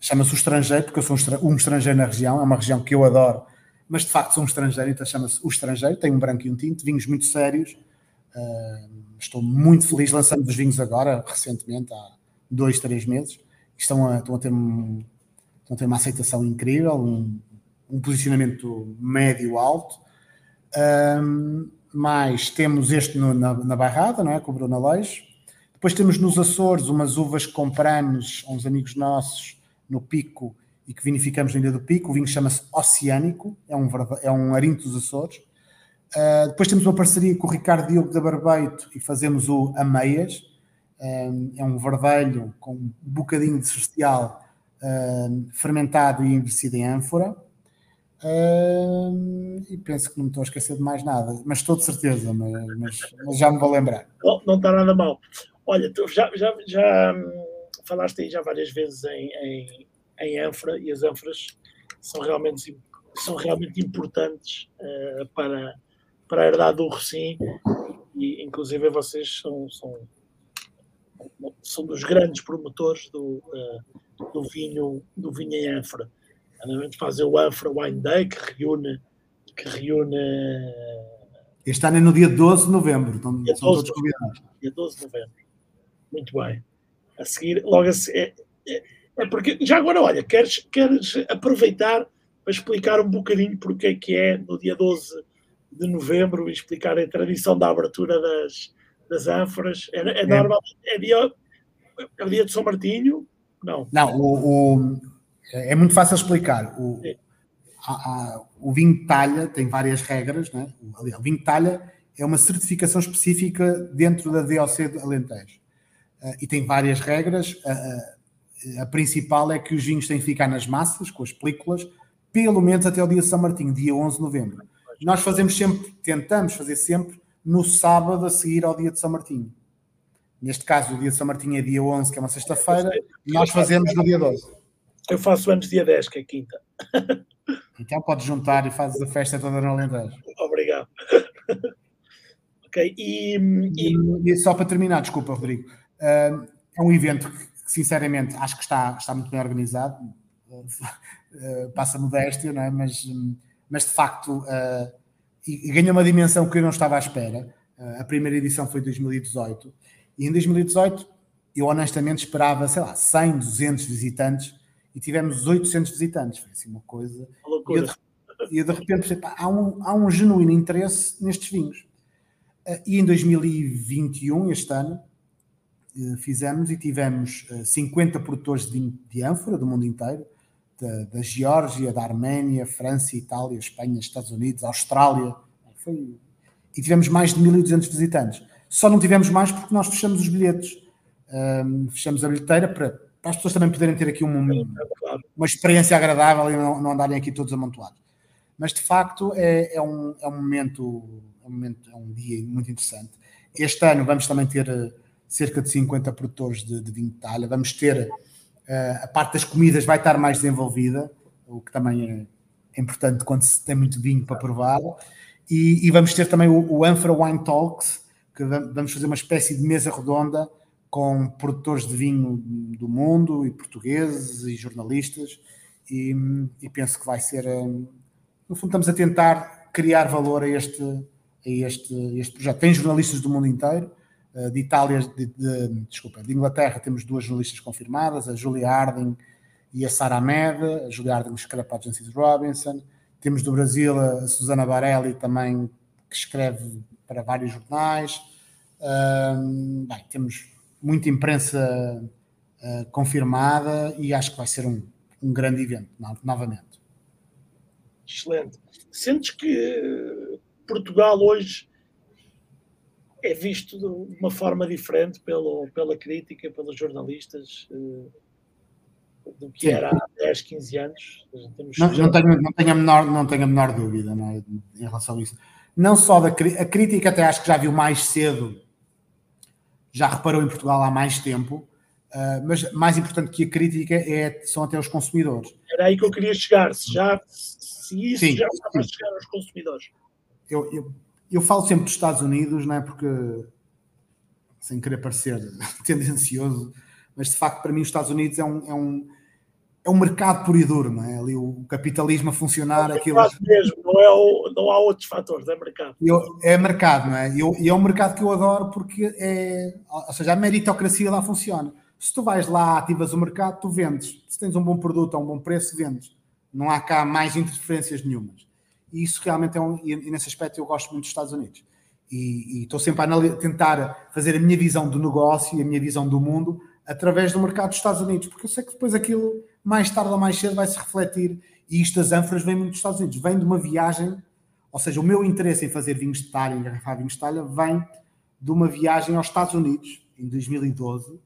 chama-se o Estrangeiro, porque eu sou um estrangeiro na região, é uma região que eu adoro, mas de facto sou um estrangeiro, então chama-se o Estrangeiro, tem um branco e um tinto, vinhos muito sérios. estou muito feliz lançando os vinhos agora, recentemente, há dois, três meses estão a, estão a, ter, estão a ter uma aceitação incrível, um, um posicionamento médio-alto. Um, temos este no, na, na Bairrada, não é? com o Bruno Aleixo. Depois temos nos Açores umas uvas que compramos a uns amigos nossos no Pico e que vinificamos na Ilha do Pico. O vinho chama-se Oceânico, é um, é um arinto dos Açores. Uh, depois temos uma parceria com o Ricardo Diogo da Barbeito e fazemos o Ameias, é um verdelho com um bocadinho de social fermentado e envelhecido em ânfora. E penso que não me estou a esquecer de mais nada, mas estou de certeza, mas, mas, mas já me vou lembrar. Não, não, está nada mal. Olha, tu já, já, já hum, falaste aí já várias vezes em, em, em ânfora e as ânforas são realmente, são realmente importantes uh, para, para a herdade do Recim e inclusive vocês são, são são dos grandes promotores do, uh, do vinho do vinho em Anfra. Fazem o Anfra Wine Day, que reúne. Que reúne este ano é no dia 12 de novembro, então dia são 12 todos convidados. Dia 12 de novembro. Muito bem. A seguir, logo a seguir. É, é, é, porque, já agora, olha, queres, queres aproveitar para explicar um bocadinho porque é que é no dia 12 de novembro e explicar a tradição da abertura das, das ânforas. É, é, é. normal, é dia, é o dia de São Martinho? Não. Não, o, o é muito fácil explicar. O, a, a, o vinho de talha tem várias regras, né? o vinho de talha é uma certificação específica dentro da DOC de Alentejo. Uh, e tem várias regras. Uh, a principal é que os vinhos têm que ficar nas massas, com as películas, pelo menos até o dia de São Martinho, dia 11 de novembro. Nós fazemos sempre, tentamos fazer sempre no sábado a seguir ao dia de São Martinho. Neste caso, o dia de São Martinho é dia 11, que é uma sexta-feira, nós fazemos no dia 12. Eu faço anos dia 10, que é quinta. Então podes juntar e fazes a festa toda no Alentejo. Obrigado. ok, e, e... e, só para terminar, desculpa, Rodrigo, uh, é um evento que, sinceramente, acho que está, está muito bem organizado, uh, passa modéstia, não é? mas, mas de facto e, ganha uma dimensão que eu não estava à espera. a primeira edição foi em 2018, e em 2018 eu honestamente esperava, sei lá, 100, 200 visitantes e tivemos 800 visitantes. Foi assim uma coisa. E eu, de, de repente pensei, pá, há, um, há um genuíno interesse nestes vinhos. Uh, e em 2021, este ano, uh, fizemos e tivemos uh, 50 produtores de vinho de ânfora do mundo inteiro, da, da Geórgia, da Arménia, França, Itália, Espanha, Estados Unidos, Austrália. Foi... E tivemos mais de 1.200 visitantes. Só não tivemos mais porque nós fechamos os bilhetes. Um, fechamos a bilheteira para para as pessoas também poderem ter aqui uma, uma experiência agradável e não, não andarem aqui todos amontoados. Mas de facto é, é, um, é, um momento, é um momento, é um dia muito interessante. Este ano vamos também ter eh, cerca de 50 produtores de, de vinho de talha, vamos ter uh, a parte das comidas vai estar mais desenvolvida, o que também é importante quando se tem muito vinho para provar. E, e vamos ter também o, o Anfra Wine Talks, que vamos fazer uma espécie de mesa redonda com produtores de vinho do mundo e portugueses e jornalistas e, e, penso que vai ser hum, no fundo estamos a tentar criar valor a este a este, este projeto. Tem jornalistas do mundo inteiro, eh, de Itália, de, de, desculpa, de Inglaterra temos duas jornalistas confirmadas, a Julia Harding e a Sara Med, a Julia Harding escreve para a Agência Robinson, temos do Brasil a Susana Barelli também, que escreve para vários jornais, um, bem, temos muita imprensa uh, confirmada e acho que vai ser um, um grande evento, novamente. Excelente. Sentes que Portugal hoje é visto de uma forma diferente pelo, pela crítica, pelos jornalistas, uh, do que Sim. era há 10, 15 anos? Não, não, tenho, não, tenho a menor, não tenho a menor dúvida é? em relação a isso. Não só da a crítica, até acho que já viu mais cedo já reparou em Portugal há mais tempo, uh, mas mais importante que a crítica é, são até os consumidores. Era aí que eu queria chegar, se, já, se isso sim, já está para chegar aos consumidores. Eu, eu, eu falo sempre dos Estados Unidos, não é? Porque, sem querer parecer tendencioso, mas de facto para mim os Estados Unidos é um, é um é um mercado puro e duro, não é? Ali o capitalismo a funcionar. É aquilo... mesmo, não, é o, não há outros fatores, é mercado. Eu, é mercado, não é? Eu, e é um mercado que eu adoro porque é. Ou seja, a meritocracia lá funciona. Se tu vais lá, ativas o mercado, tu vendes. Se tens um bom produto a um bom preço, vendes. Não há cá mais interferências nenhumas. E isso realmente é um. E nesse aspecto eu gosto muito dos Estados Unidos. E, e estou sempre a tentar fazer a minha visão do negócio e a minha visão do mundo através do mercado dos Estados Unidos, porque eu sei que depois aquilo, mais tarde ou mais cedo, vai se refletir. E isto das ânforas vem muito dos Estados Unidos, vem de uma viagem, ou seja, o meu interesse em fazer vinhos de talha, engarrafar vinhos de talha, vem de uma viagem aos Estados Unidos, em 2012,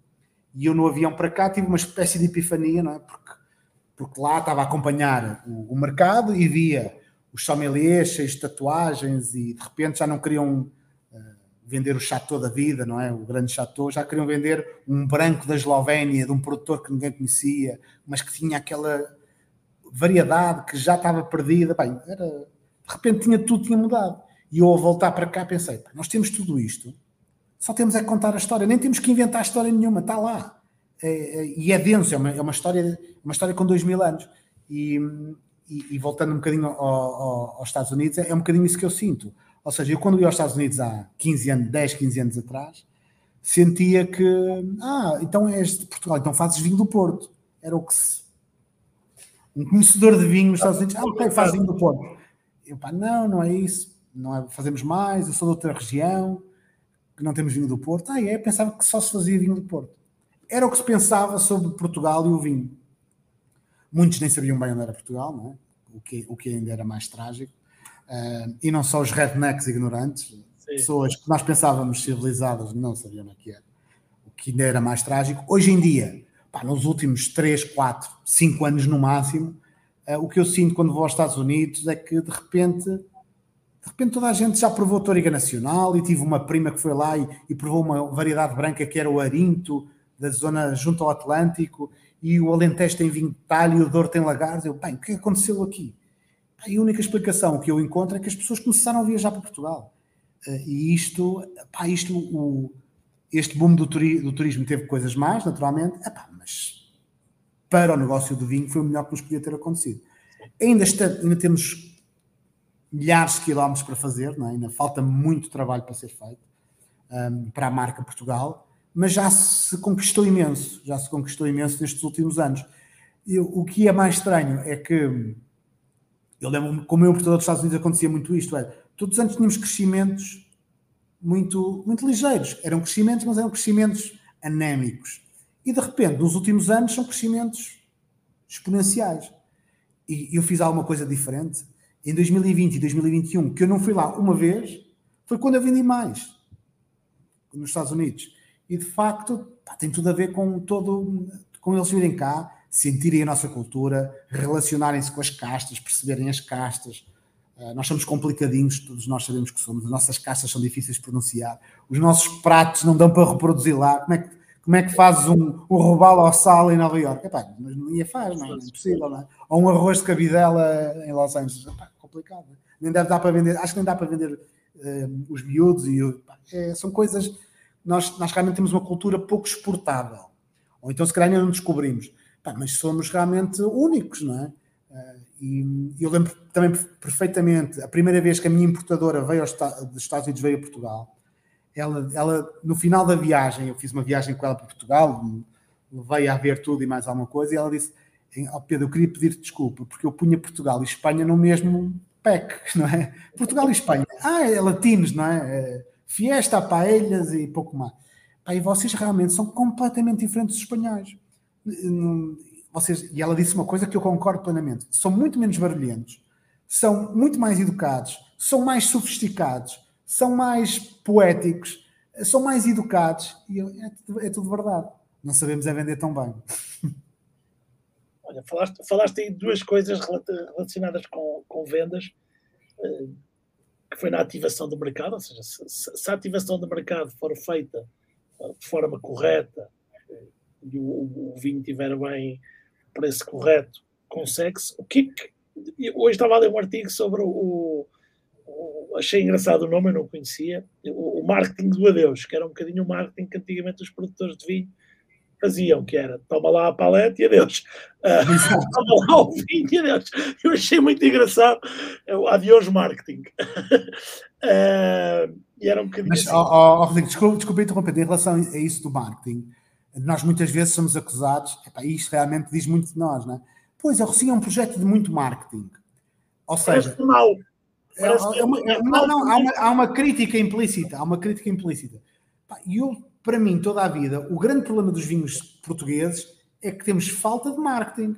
e eu no avião para cá tive uma espécie de epifania, não é? Porque, porque lá estava a acompanhar o, o mercado e via os sommeliers cheios de tatuagens e de repente já não queriam vender o chateau da vida, não é? O grande chateau, já queriam vender um branco da Eslovénia, de um produtor que ninguém conhecia, mas que tinha aquela variedade que já estava perdida. Bem, era, de repente tinha tudo, tinha mudado. E eu ao voltar para cá pensei, nós temos tudo isto, só temos é que contar a história, nem temos que inventar história nenhuma, está lá. É, é, e é denso, é uma, é uma, história, uma história com dois mil anos. E, e, e voltando um bocadinho ao, ao, aos Estados Unidos, é, é um bocadinho isso que eu sinto ou seja, eu quando ia aos Estados Unidos há 15 anos, 10, 15 anos atrás, sentia que, ah, então és de Portugal, então fazes vinho do Porto. Era o que se... Um conhecedor de vinho nos Estados Unidos, ah, ok, faz vinho do Porto. Eu, pá, não, não é isso. Não é, fazemos mais, eu sou de outra região, que não temos vinho do Porto. Ah, é, pensava que só se fazia vinho do Porto. Era o que se pensava sobre Portugal e o vinho. Muitos nem sabiam bem onde era Portugal, não é? O que, o que ainda era mais trágico. Uh, e não só os rednecks ignorantes, Sim. pessoas que nós pensávamos civilizadas não sabiam o que era, o que ainda era mais trágico. Hoje em dia, pá, nos últimos 3, 4, 5 anos no máximo, uh, o que eu sinto quando vou aos Estados Unidos é que de repente, de repente toda a gente já provou Toriga Nacional e tive uma prima que foi lá e, e provou uma variedade branca que era o Arinto, da zona junto ao Atlântico, e o Alentejo tem vinho de talho e o Douro tem lagarto. Eu, bem, o que aconteceu aqui? A única explicação que eu encontro é que as pessoas começaram a viajar para Portugal. Eh, e isto, pá, isto o, este boom do, turi, do, turismo teve coisas mais, naturalmente, epá, mas para o negócio do vinho foi o melhor que nos podia ter acontecido. Ainda, está, ainda temos milhares de quilómetros para fazer, é? ainda falta muito trabalho para ser feito um, para a marca Portugal, mas já se conquistou imenso, já se conquistou imenso nestes últimos anos. E o que é mais estranho é que eu lembro, como eu importador dos Estados Unidos acontecia muito isto, é, todos os anos tínhamos crescimentos muito, muito ligeiros, eram crescimentos, mas eram crescimentos anémicos. E de repente, nos últimos anos, são crescimentos exponenciais. E eu fiz alguma coisa diferente. Em 2020 e 2021, que eu não fui lá uma vez, foi quando eu vendi mais nos Estados Unidos. E de facto, pá, tem tudo a ver com todo, com eles virem cá, sentirem a nossa cultura, relacionarem-se com as castas, perceberem as castas. Uh, nós somos complicadinhos, todos nós sabemos que somos. As nossas castas são difíceis de pronunciar. Os nossos pratos não dão para reproduzir lá. Como é que, como é que fazes um, um robalo ao sal em Nova Iorque? Epá, mas não ia faz, não é? é impossível, não é? Ou um arroz de cabidela em Los Angeles. Epá, complicado. Nem deve dar para vender, acho que nem dá para vender uh, os miúdos e epá, é, são coisas. Nós, nós realmente temos uma cultura pouco exportável. Ou então, se calhar, ainda não descobrimos. Pá, mas somos realmente únicos, não é? Eh, e eu lembro também perfeitamente, a primeira vez que a minha importadora veio aos, dos Estados Unidos, veio a Portugal, ela, ela, no final da viagem, eu fiz uma viagem com ela para Portugal, levei a ver tudo e mais alguma coisa, e ela disse, oh Pedro, eu queria pedir desculpa, porque eu punha Portugal e Espanha no mesmo pack, não é? Portugal e Espanha, ah, é latinos, não é? é fiesta, paelhas e pouco mais. Pá, e vocês realmente são completamente diferentes dos espanhóis vocês, e ela disse uma coisa que eu concordo plenamente: são muito menos barulhentos, são muito mais educados, são mais sofisticados, são mais poéticos, são mais educados, e é, tudo, é tudo verdade. Não sabemos é vender tão bem. Olha, falaste, falaste aí duas coisas relacionadas com, com vendas, eh, que foi na ativação do mercado, ou seja, se, se a ativação do mercado for feita eh, de forma correta, e o, o vinho estiver bem preço correto, consegue-se. O que, que hoje estava a ler um artigo sobre o, o, achei engraçado o nome, eu não conhecia, o, o, marketing do adeus, que era um bocadinho o marketing que antigamente os produtores de vinho faziam, que era toma lá a palete e adeus. Uh, toma lá o vinho e adeus. Eu achei muito engraçado é o adeus marketing. uh, e era um bocadinho. Mas, assim. oh, oh, Rodrigo, desculpa, desculpa interromper, em relação a isso do marketing nós muitas vezes somos acusados, epá, isto realmente diz muito de nós, não é? Pois, a Rocinha é um projeto de muito marketing. Ou seja, mal. É, é uma, é, não, não, há uma, há uma, crítica implícita, há uma crítica implícita. E eu, para mim, toda a vida, o grande problema dos vinhos portugueses é que temos falta de marketing.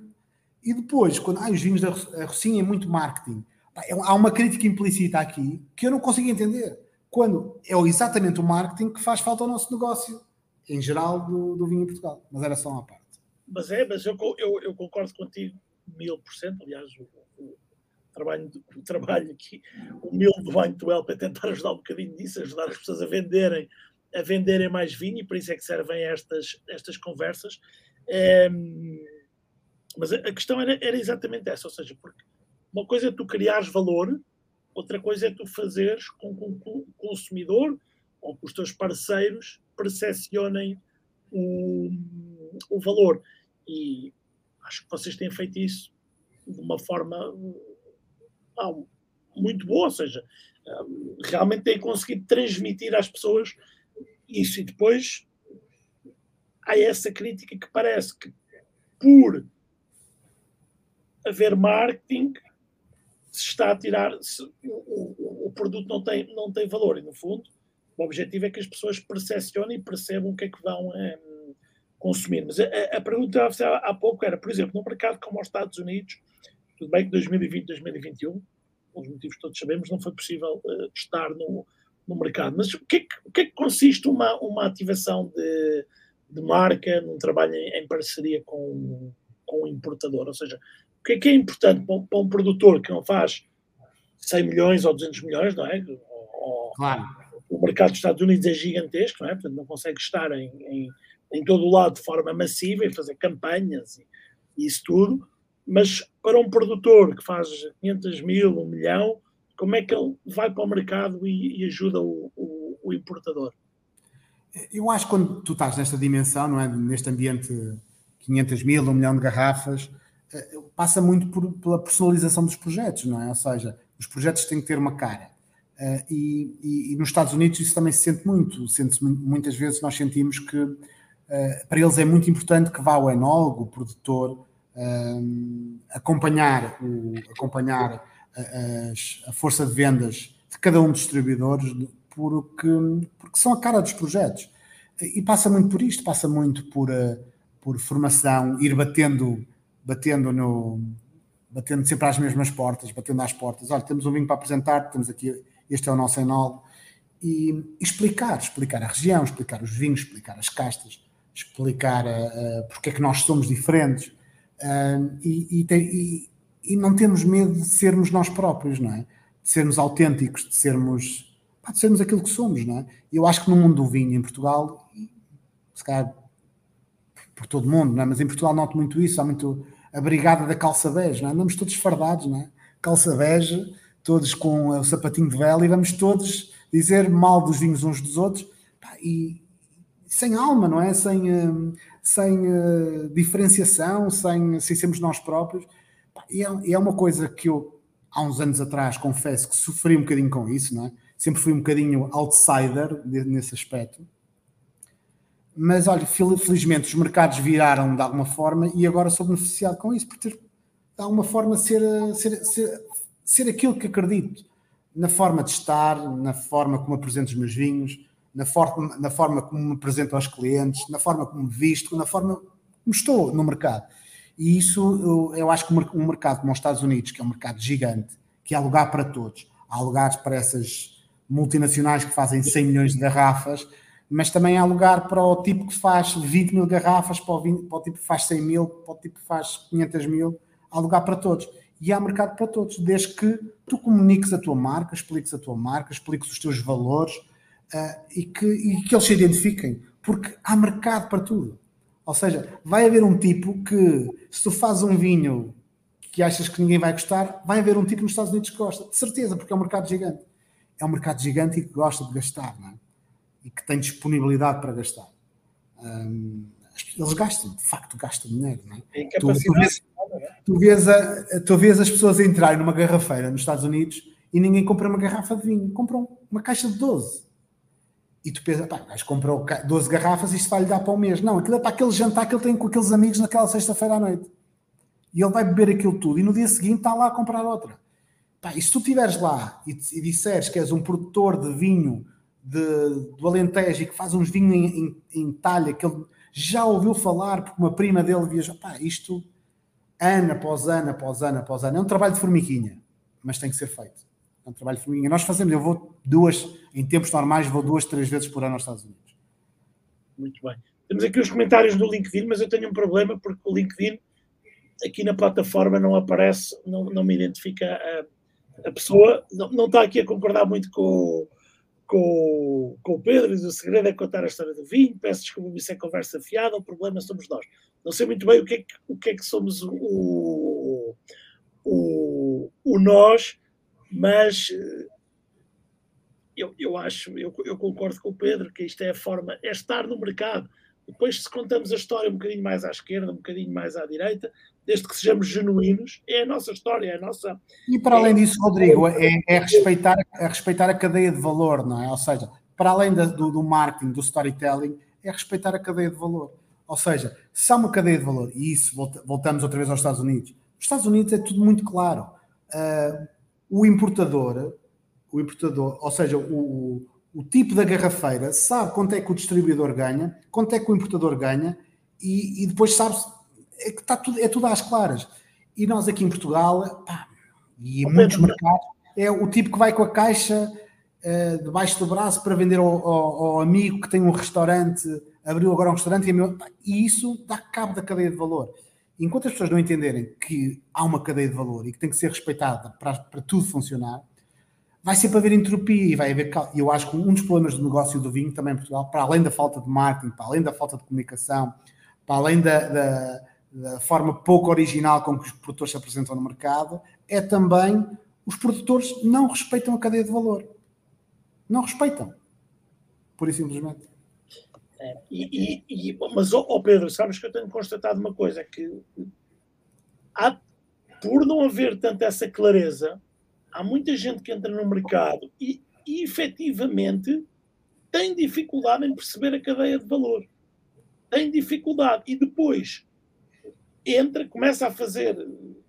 E depois, quando ah, os vinhos da Rocinha é muito marketing, é, há uma crítica implícita aqui que eu não consigo entender. Quando é exatamente o marketing que faz falta ao nosso negócio em geral do, do vinho em Portugal, mas era só uma parte. Mas é, mas eu, eu, eu concordo contigo mil por cento, aliás, o, o, trabalho, o trabalho aqui, o meu do Wine to Help é tentar ajudar um bocadinho nisso, ajudar as pessoas a venderem, a venderem mais vinho e por isso é que servem estas, estas conversas. É, mas a, a questão era, era exatamente essa, ou seja, porque uma coisa é tu criares valor, outra coisa é tu fazeres com que o consumidor ou que os teus parceiros percepcionem o, o valor. E acho que vocês têm feito isso de uma forma ah, muito boa, ou seja, ah, realmente têm conseguido transmitir às pessoas isso. E depois há essa crítica que parece que por haver marketing se está a tirar se, o, o, o, produto não tem, não tem valor e no fundo o objetivo é que as pessoas percepcionem e percebam o que é que vão é, consumir. Mas a, a pergunta que há, há pouco era, por exemplo, num mercado como os Estados Unidos, tudo bem que 2020, 2021, os motivos todos sabemos, não foi possível uh, estar no, no mercado. Mas o que, é que, que, é que consiste uma, uma ativação de, de marca num trabalho em, em, parceria com, com o importador? Ou seja, o que é que é importante para um, para um produtor que não faz 100 milhões ou 200 milhões, não é? Ou, claro o mercado dos Estados Unidos é gigantesco, não é? Portanto, não consegue estar em, em, em todo o lado de forma massiva e fazer campanhas e, e, isso tudo, mas para um produtor que faz 500 mil, um milhão, como é que ele vai para o mercado e, e ajuda o, o, o, importador? Eu acho que quando tu estás nesta dimensão, não é? Neste ambiente 500 mil, um milhão de garrafas, eh, passa muito por, pela personalização dos projetos, não é? Ou seja, os projetos têm que ter uma cara. Uh, e, e, e, nos Estados Unidos isso também se sente muito. Sente muitas vezes nós sentimos que uh, para eles é muito importante que vá o enólogo, o produtor, uh, acompanhar, o, acompanhar a, a, força de vendas de cada um dos distribuidores, porque, porque são a cara dos projetos. E passa muito por isto, passa muito por, por formação, ir batendo, batendo no, batendo sempre às mesmas portas, batendo às portas. Olha, temos um vinho para apresentar, temos aqui, este é o nosso enólogo. E explicar, explicar a região, explicar os vinhos, explicar as castas, explicar uh, porque é que nós somos diferentes. Uh, e, e, e, e, não temos medo de sermos nós próprios, não é? De sermos autênticos, de sermos, pá, de sermos aquilo que somos, não é? Eu acho que no mundo do vinho em Portugal, se calhar por todo o mundo, não é? mas em Portugal noto muito isso, há muito a brigada da calça bege, não é? andamos todos fardados, não é? calça bege, todos com o sapatinho de vela e vamos todos dizer mal dos vinhos uns dos outros e sem alma, não é? Sem, hum, sem uh, diferenciação, sem, sem sermos nós próprios. Pá, e, é, é, uma coisa que eu, há uns anos atrás, confesso que sofri um bocadinho com isso, não é? Sempre fui um bocadinho outsider nesse aspecto mas olha, felizmente os mercados viraram de alguma forma e agora sou beneficiado com isso, por ter de alguma forma ser, ser, ser, ser aquilo que acredito, na forma de estar, na forma como apresento os meus vinhos, na forma, na forma como me apresento aos clientes, na forma como me visto, na forma como estou no mercado. E isso eu, eu acho que um mercado como os Estados Unidos, que é um mercado gigante, que há lugar para todos, há lugares para essas multinacionais que fazem 100 milhões de garrafas, mas também há lugar para o tipo que faz 20 mil garrafas, para o, 20, para o tipo que faz 100 mil, para o tipo que faz 500 mil, há lugar para todos. E há mercado para todos, desde que tu comuniques a tua marca, expliques a tua marca, expliques os teus valores uh, e, que, e que eles se identifiquem, porque há mercado para tudo. Ou seja, vai haver um tipo que, se tu fazes um vinho que achas que ninguém vai gostar, vai haver um tipo nos Estados Unidos que gosta, de certeza, porque é um mercado gigante. É um mercado gigante e que gosta de gastar, não é? e que tem disponibilidade para gastar. Um, eles gastam, de facto, gastam dinheiro. Não é? Tu, tu, vês, tu, vês a, tu vês as pessoas entrarem numa garrafeira nos Estados Unidos e ninguém compra uma garrafa de vinho, compram uma caixa de 12. E tu pensas, pá, o gajo comprou 12 garrafas e isto vai lhe dar para um mês. Não, aquilo é para aquele jantar que ele tem com aqueles amigos naquela sexta-feira à noite. E ele vai beber aquilo tudo e no dia seguinte está lá a comprar outra. Pá, e se tu estiveres lá e, e disseres que és um produtor de vinho de, do Alentejo e que faz uns vinhos em, em, em, talha que ele já ouviu falar porque uma prima dele viajou. Pá, isto ano após ano, após ano, após ano. É um trabalho de formiguinha, mas tem que ser feito. É um trabalho de formiguinha. Nós fazemos, eu vou duas, em tempos normais, vou duas, três vezes por ano aos Estados Unidos. Muito bem. Temos aqui os comentários do LinkedIn, mas eu tenho um problema porque o LinkedIn aqui na plataforma não aparece, não, não me identifica a, a pessoa, não, não está aqui a concordar muito com, com, com o Pedro, diz o segredo é contar a história do vinho, peço desculpa, isso é conversa fiada, o problema somos nós. Não sei muito bem o que é que, o que, é que somos o, o, o nós, mas eh, eu, eu acho, eu, eu concordo com o Pedro que isto é a forma, é estar no mercado. Depois, se contamos a história um bocadinho mais à esquerda, um bocadinho mais à direita, desde que sejamos genuínos, é a nossa história, é a nossa. E para além disso, Rodrigo, é, é, respeitar, é respeitar a cadeia de valor, não é? Ou seja, para além da, do, do marketing, do storytelling, é respeitar a cadeia de valor. Ou seja, se há uma cadeia de valor, e isso voltamos outra vez aos Estados Unidos, nos Estados Unidos é tudo muito claro. Uh, o importador, o importador, ou seja, o, o tipo da garrafeira sabe quanto é que o distribuidor ganha, quanto é que o importador ganha, e, e depois sabe é que está tudo, é tudo às claras. E nós aqui em Portugal, pá, e em muitos mercados, é o tipo que vai com a caixa uh, debaixo do braço para vender ao, ao, ao, amigo que tem um restaurante, abriu agora um restaurante, e, meu, pá, e isso dá cabo da cadeia de valor. Enquanto as pessoas não entenderem que há uma cadeia de valor e que tem que ser respeitada para, para tudo funcionar, vai sempre haver entropia e vai haver. Eu acho que um dos problemas do negócio do vinho também em Portugal, para além da falta de marketing, para além da falta de comunicação, para além da, da, da forma pouco original com que os produtores se apresentam no mercado, é também os produtores não respeitam a cadeia de valor. Não respeitam. Pura e simplesmente. É, e, e, e, mas, oh Pedro, sabes que eu tenho constatado uma coisa, que há, por não haver tanta essa clareza, há muita gente que entra no mercado e, e efetivamente tem dificuldade em perceber a cadeia de valor. Tem dificuldade. E depois entra, começa a fazer,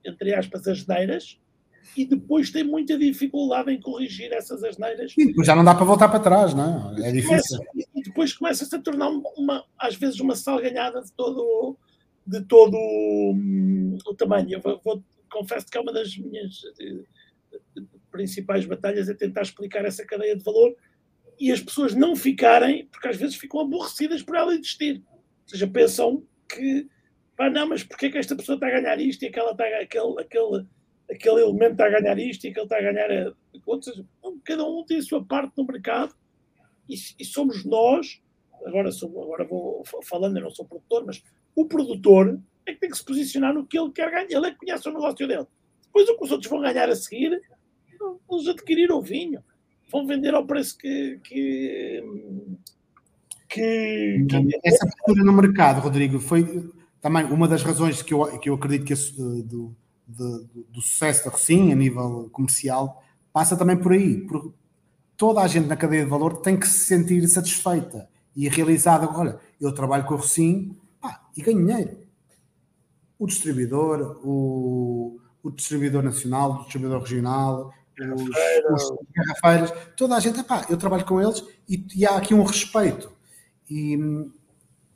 entre aspas, as neiras e depois tem muita dificuldade em corrigir essas asneiras. Sim, depois já não dá para voltar para trás, não é? É difícil. Começa, e depois começa-se a tornar uma, às vezes, uma salganhada de todo, de todo hum, o tamanho. Eu vou, vou, confesso que é uma das minhas eh, principais batalhas é tentar explicar essa cadeia de valor e as pessoas não ficarem, porque às vezes ficam aborrecidas por ela existir. Ou seja, pensam que, pá, não, mas porquê que esta pessoa está a ganhar isto e aquela está aquele, aquele aquele elemento está a ganhar isto e aquele está a ganhar. Ou seja, cada um tem a sua parte no mercado e, e somos nós. Agora, sou, agora vou falando, eu não sou produtor, mas o produtor é que tem que se posicionar no que ele quer ganhar. Ele é que conhece o negócio dele. Depois o que os outros vão ganhar a seguir, vão adquirir o vinho. Vão vender ao preço que, que, que... Essa postura no mercado, Rodrigo, foi também uma das razões que eu, que eu acredito que esse, do, de, do sucesso da Rocinha a nível comercial passa também por aí. Por, toda a gente na cadeia de valor tem que se sentir satisfeita e realizada. Olha, eu trabalho com a Rocinha e ganho dinheiro. O distribuidor, o, o distribuidor nacional, o distribuidor regional, os, os garrafeiras, toda a gente, epá, eu trabalho com eles e, e há aqui um respeito. E,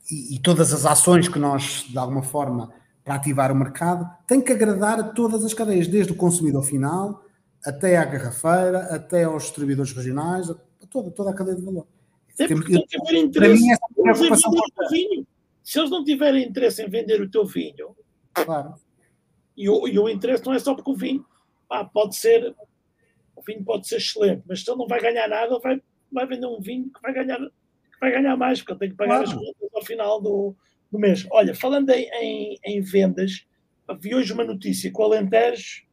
e, e, todas as ações que nós, de alguma forma, para ativar o mercado, tem que agradar a todas as cadeias, desde o consumidor final até à garrafeira, até aos distribuidores regionais, a toda, toda a cadeia de valor. É porque tem que haver interesse mim, preocupação o vinho. Se eles não tiverem interesse em vender o teu vinho, claro. e, o, e o interesse não é só porque o vinho ah, pode ser o vinho pode ser excelente, mas se ele não vai ganhar nada, vai, vai vender um vinho que vai ganhar, vai ganhar mais, porque ele tem que pagar claro. as contas ao final do, do mês. Olha, falando em, em, em vendas, vi hoje uma notícia que o Alentejo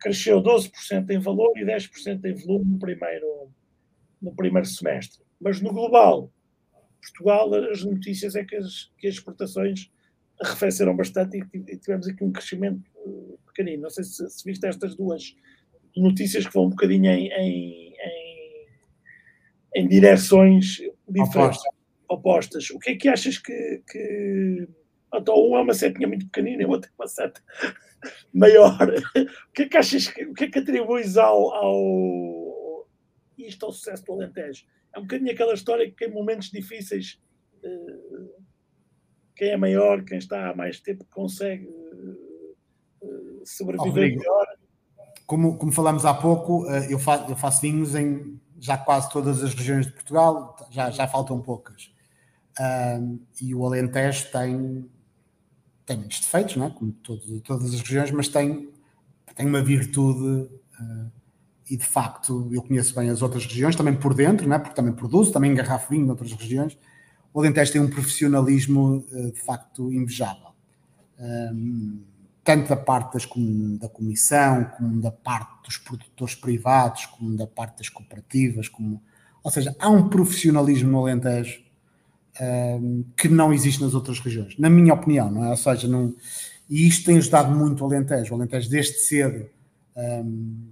cresceu 12% em valor e 10% em volume no primeiro, no primeiro semestre. Mas no global, Portugal, as notícias é que as, que as exportações arrefeceram bastante e tivemos aqui um crescimento eh, pequenino. Não sei se, se viste estas duas notícias que vão um bocadinho em, em, em, em direções diferentes opostas. O que é que achas que. que... Então, um é uma setinha muito pequenina e o outro é uma seta maior. O que é que achas que. O que é que atribuis ao, ao. isto ao sucesso do Alentejo? É um bocadinho aquela história que em momentos difíceis. Eh, quem é maior, quem está há mais tempo, consegue eh, sobreviver oh, melhor. Como, como falámos há pouco, eh, eu faço, eu faço vinhos em já quase todas as regiões de Portugal, já, já faltam poucas. Um, e o Alentejo tem, tem muitos defeitos, não é? como todo, todas as regiões, mas tem, tem uma virtude. Uh, e de facto, eu conheço bem as outras regiões, também por dentro, não é? porque também produzo, também engarrafo vinho noutras regiões. O Alentejo tem um profissionalismo uh, de facto invejável. Um, tanto da parte das, da comissão, como da parte dos produtores privados, como da parte das cooperativas, como, ou seja, há um profissionalismo no Alentejo um, que não existe nas outras regiões, na minha opinião, não é? Ou seja, não, e isto tem ajudado muito o Alentejo. O Alentejo, desde cedo, um,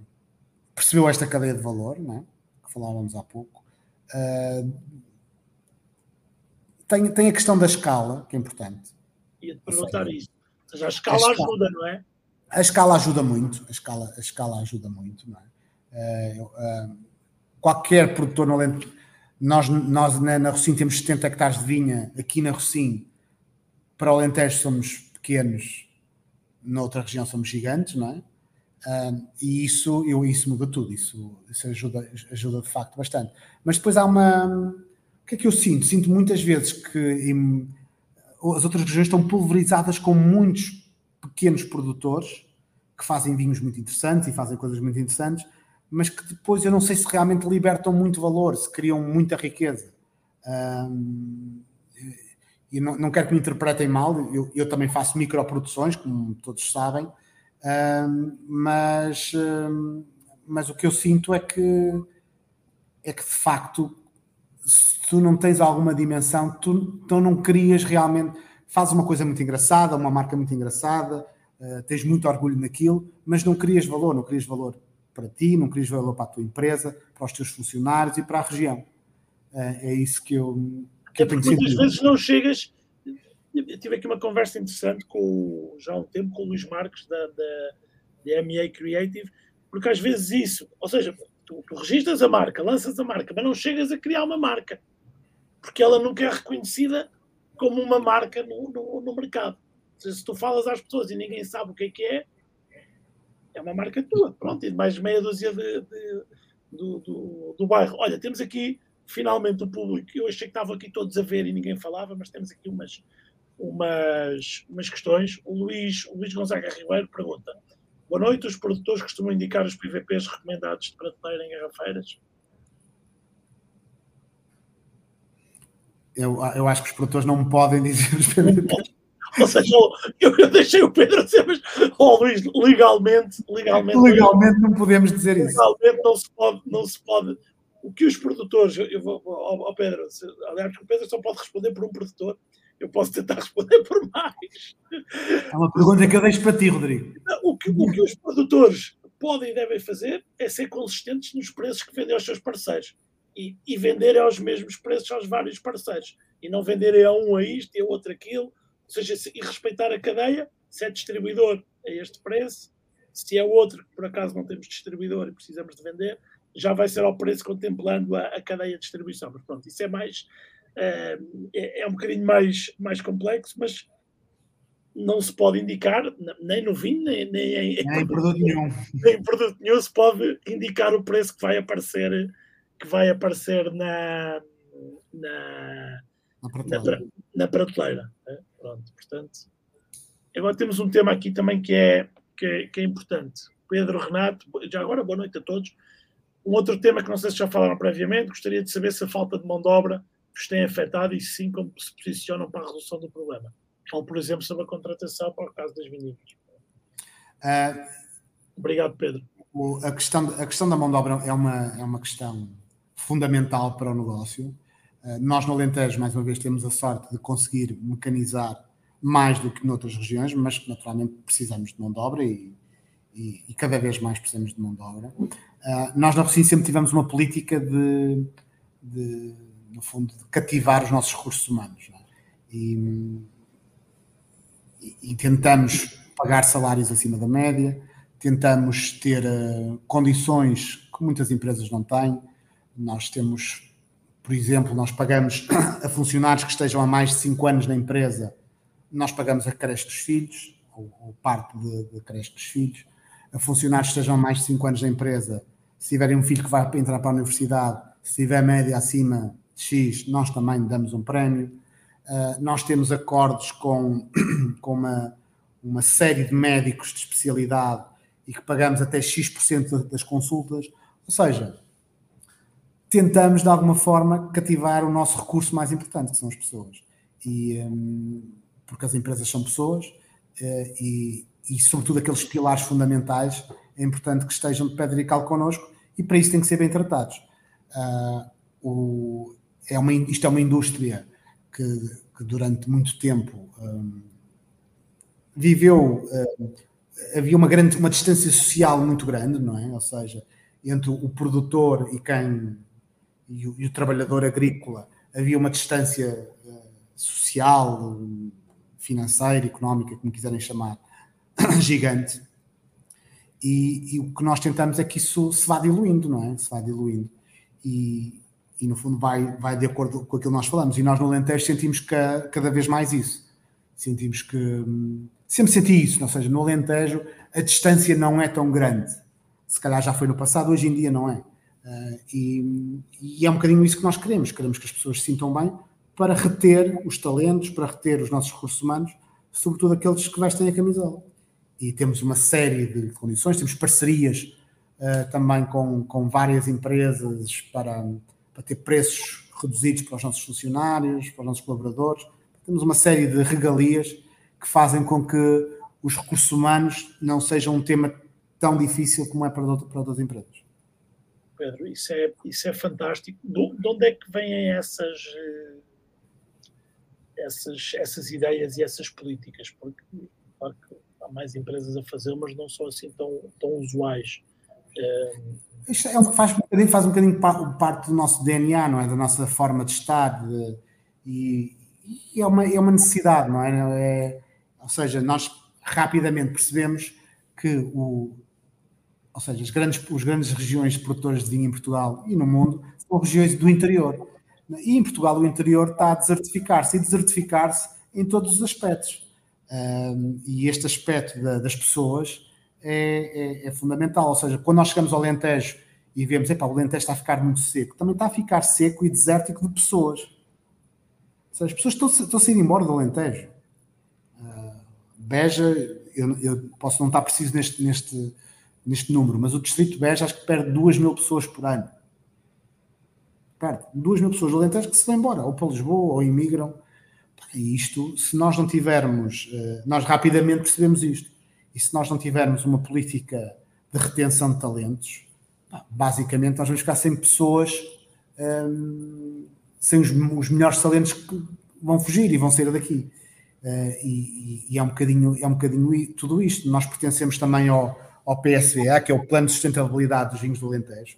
percebeu esta cadeia de valor, não é? que falávamos há pouco. Uh, tem, tem a questão da escala, que é importante. Ia-te perguntar isso. Seja, a escala, a escala ajuda, não é? A escala ajuda muito, a escala, a escala ajuda muito, não é? Uh, uh, qualquer produtor no Alentejo, nós, nós na, na Rocim temos 70 hectares de vinha, aqui na Rocim, para o Alentejo somos pequenos, noutra região somos gigantes, não é? Uh, e isso, eu, isso muda tudo, isso, isso ajuda, ajuda de facto bastante. Mas depois há uma. O que é que eu sinto? Sinto muitas vezes que em, as outras regiões estão pulverizadas com muitos pequenos produtores que fazem vinhos muito interessantes e fazem coisas muito interessantes, mas que depois eu não sei se realmente libertam muito valor, se criam muita riqueza. Um, e não, não quero que me interpretem mal, eu, eu também faço microproduções, como todos sabem, um, mas, um, mas o que eu sinto é que é que de facto se tu não tens alguma dimensão, tu então não crias realmente, fazes uma coisa muito engraçada, uma marca muito engraçada, uh, tens muito orgulho naquilo, mas não crias valor, não crias valor para ti, não crias valor para a tua empresa, para os teus funcionários e para a região. Uh, é isso que eu, que eu tenho Muitas sentido. vezes não chegas. Eu tive aqui uma conversa interessante com, já há um tempo com o Luís Marques da, da, da MA Creative, porque às vezes isso, ou seja, tu, tu registras a marca, lanças a marca, mas não chegas a criar uma marca, porque ela nunca é reconhecida como uma marca no, no, no mercado. Se tu falas às pessoas e ninguém sabe o que é que é, é uma marca tua. Pronto, e mais meia dúzia de, de, do, do, do, bairro. Olha, temos aqui finalmente o público. Eu achei que estavam aqui todos a ver e ninguém falava, mas temos aqui umas, umas, umas questões. O Luís, o Luís Gonzaga Ribeiro pergunta: Boa noite. Os produtores costumam indicar os PVPs recomendados de prateleira em garrafeiras? Eu, eu acho que os produtores não me podem dizer os PVPs. Ou seja, eu, eu deixei o Pedro dizer, mas oh, Luís, legalmente, legalmente, legalmente não podemos dizer isso. Legalmente não se pode, não se pode. O que os produtores, eu vou ao, Pedro, aliás, o Pedro só pode responder por um produtor eu posso tentar responder por mais. É uma pergunta que eu deixo para ti, Rodrigo. O que, o que os produtores podem e devem fazer é ser consistentes nos preços que vendem aos seus parceiros e, e venderem aos mesmos preços aos vários parceiros e não venderem a um a isto e a outro aquilo, ou seja, e respeitar a cadeia, se é distribuidor a este preço, se é outro que por acaso não temos distribuidor e precisamos de vender, já vai ser ao preço contemplando a, a cadeia de distribuição. Mas pronto, isso é mais é, é um bocadinho mais, mais complexo, mas não se pode indicar, nem no vinho, nem, nem em, nem em produto nenhum. Nem em produto nenhum se pode indicar o preço que vai aparecer, que vai aparecer na, na, na prateleira. Na, na prateleira né? Pronto, portanto. Agora temos um tema aqui também que é, que é, que é importante. Pedro Renato, já agora boa noite a todos. Um outro tema que não sei se já falaram previamente, gostaria de saber se a falta de mão de obra os tem afetado e sim como se posicionam para a resolução do problema. Ou, por exemplo, sobre a contratação para o caso das vinícolas. Uh, Obrigado, Pedro. O, a, questão, a questão da mão de obra é uma, é uma questão fundamental para o negócio. Uh, nós no Alentejo, mais uma vez, temos a sorte de conseguir mecanizar mais do que noutras regiões, mas naturalmente precisamos de mão de obra e, e, e cada vez mais precisamos de mão de obra. Uh, nós na Rocinha sempre tivemos uma política de, de no fundo, de cativar os nossos recursos humanos. É? E, e, tentamos pagar salários acima da média, tentamos ter uh, condições que muitas empresas não têm. Nós temos, por exemplo, nós pagamos a funcionários que estejam há mais de 5 anos na empresa, nós pagamos a creche dos filhos, ou, ou parte da creche dos filhos. A funcionários que estejam há mais de 5 anos na empresa, se tiverem um filho que vai entrar para a universidade, se tiver média acima X, nós também damos um prémio. Uh, nós temos acordos com, com uma, uma série de médicos de especialidade e que pagamos até X% das consultas. Ou seja, tentamos de alguma forma cativar o nosso recurso mais importante, que são as pessoas. E, um, porque as empresas são pessoas uh, e, e, sobretudo, aqueles pilares fundamentais é importante que estejam de pedra e cal connosco e para isso têm que ser bem tratados. Uh, o, é uma, isto é uma indústria que, que durante muito tempo um, viveu, um, havia uma grande, uma distância social muito grande, não é? Ou seja, entre o produtor e quem e o, e o trabalhador agrícola havia uma distância uh, social, financeira, económica, como quiserem chamar, gigante. E, e, o que nós tentamos é que isso se vá diluindo, não é? Se vá diluindo. E, e no fundo vai, vai de acordo com aquilo que nós falamos. E nós no Alentejo sentimos que, cada vez mais isso. Sentimos que. Hum, sempre senti isso, ou seja, no Alentejo a distância não é tão grande. Se calhar já foi no passado, hoje em dia não é. Uh, e, e, é um bocadinho isso que nós queremos. Queremos que as pessoas se sintam bem para reter os talentos, para reter os nossos recursos humanos, sobretudo aqueles que vestem a camisola. E temos uma série de condições, temos parcerias uh, também com, com várias empresas para, para ter preços reduzidos para os nossos funcionários, para os nossos colaboradores. Temos uma série de regalias que fazem com que os recursos humanos não sejam um tema tão difícil como é para, para outras empresas. Pedro, isso é, isso é fantástico. De onde é que vêm essas, eh, essas, essas ideias e essas políticas? Porque, claro que há mais empresas a fazer, mas não são assim tão, tão usuais. Eh, Isto é, faz, um bocadinho, faz um bocadinho parte do nosso DNA, não é? Da nossa forma de estar. De, e, e, é, uma, é uma necessidade, não é? é? Ou seja, nós rapidamente percebemos que o, ou seja, as grandes, as grandes regiões produtoras de vinho em Portugal e no mundo são regiões do interior. E em Portugal o interior está a desertificar-se e desertificar-se em todos os aspectos. Um, e este aspecto da, das pessoas é, é, é, fundamental. Ou seja, quando nós chegamos ao Alentejo e vemos, epá, o Alentejo está a ficar muito seco, também está a ficar seco e desértico de pessoas. Ou seja, as pessoas estão, estão sair embora do Alentejo. Uh, Beja, eu, eu, posso não estar preciso neste, neste, neste número, mas o Distrito de Beja acho que perde 2 mil pessoas por ano. Perde 2 mil pessoas do Alentejo que se vão embora, ou para Lisboa, ou imigram. E isto, se nós não tivermos, eh, nós rapidamente percebemos isto, e se nós não tivermos uma política de retenção de talentos, basicamente nós vamos ficar sem pessoas, hum, sem os, os melhores talentos que vão fugir e vão sair daqui. Uh, e, e, é um bocadinho, é um bocadinho tudo isto. Nós pertencemos também ao, ao PSVA, que é o Plano de Sustentabilidade dos Vinhos do Alentejo.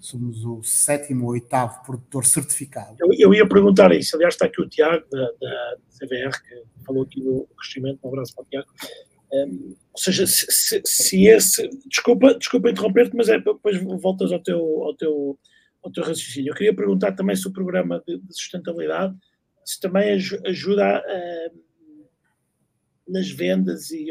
Somos o sétimo ou oitavo produtor certificado. Eu, eu, ia perguntar isso. Aliás, está aqui o Tiago, da, da CVR, que falou aqui do crescimento. Um abraço para o Tiago. Um, ou seja, se, se, se, esse. Desculpa, desculpa interromper-te, mas é depois voltas ao teu, ao, teu, ao teu raciocínio. Eu queria perguntar também se o programa de, de sustentabilidade se também ajuda a, nas vendas e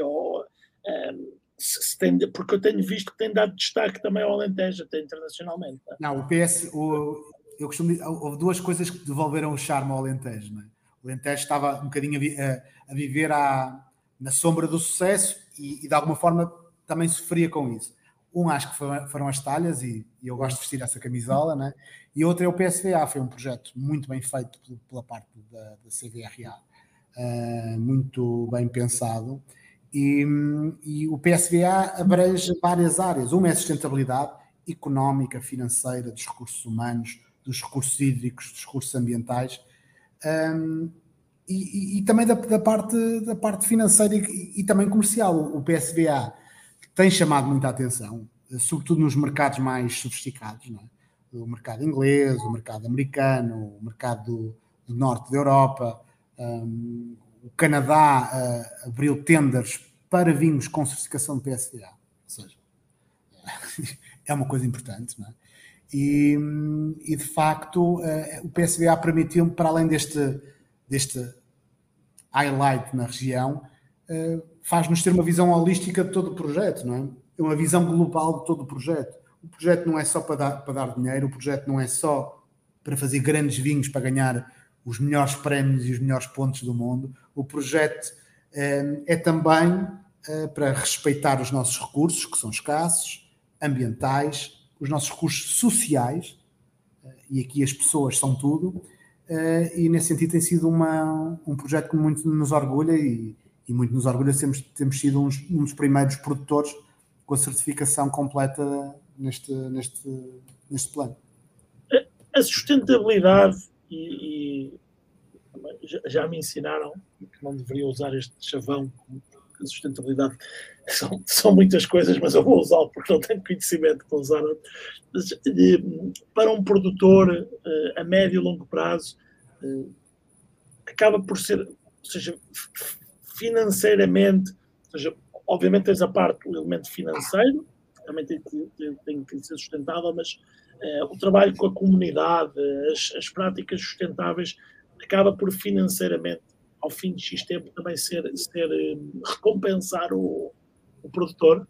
se tem, porque eu tenho visto que tem dado destaque também ao Alentejo, até internacionalmente. Não, não o PS, o, eu costumo houve duas coisas que devolveram o charme ao Alentejo. Não é? O Alentejo estava um bocadinho a, a viver à, na sombra do sucesso e, e, de alguma forma também sofria com isso. Um acho que foram, as talhas e, e, eu gosto de vestir essa camisola, né? e outro é o PSVA, foi um projeto muito bem feito pela parte da, da uh, muito bem pensado e, e, o PSVA abrange várias áreas. Uma é a sustentabilidade económica, financeira, dos recursos humanos, dos recursos hídricos, dos recursos ambientais um, e, e, também da, da, parte, da parte financeira e, e, também comercial. O PSVA tem chamado muita atenção, sobretudo nos mercados mais sofisticados, é? o mercado inglês, o mercado americano, o mercado do, do norte da Europa. Um, o Canadá uh, abriu tenders para vinhos com certificação de PSDA. Ou seja, é uma coisa importante, não é? E, e de facto, uh, o PSDA permitiu, para além deste, deste highlight na região, uh, faz-nos ter uma visão holística de todo o projeto, não é? Uma visão global de todo o projeto. O projeto não é só para dar, para dar dinheiro, o projeto não é só para fazer grandes vinhos para ganhar os melhores prémios e os melhores pontos do mundo. O projeto é, é também é, para respeitar os nossos recursos, que são escassos, ambientais, os nossos recursos sociais, e aqui as pessoas são tudo, e nesse sentido tem sido uma, um projeto que muito nos orgulha e, e muito nos orgulha temos, temos sido uns, um dos primeiros produtores com a certificação completa neste, neste, neste plano. A sustentabilidade e, e já, já, me ensinaram que não deveria usar este chavão a sustentabilidade são, são muitas coisas, mas eu vou usá-lo porque não tenho conhecimento para usar. Para um produtor eh, a médio e longo prazo, eh, acaba por ser, ou seja, financeiramente, ou seja, obviamente tens a parte do elemento financeiro, também tem que, tem que ser sustentável, mas o trabalho com a comunidade, as, as, práticas sustentáveis, acaba por financeiramente, ao fim de X tempo, também ser, ser um, recompensar o, o produtor?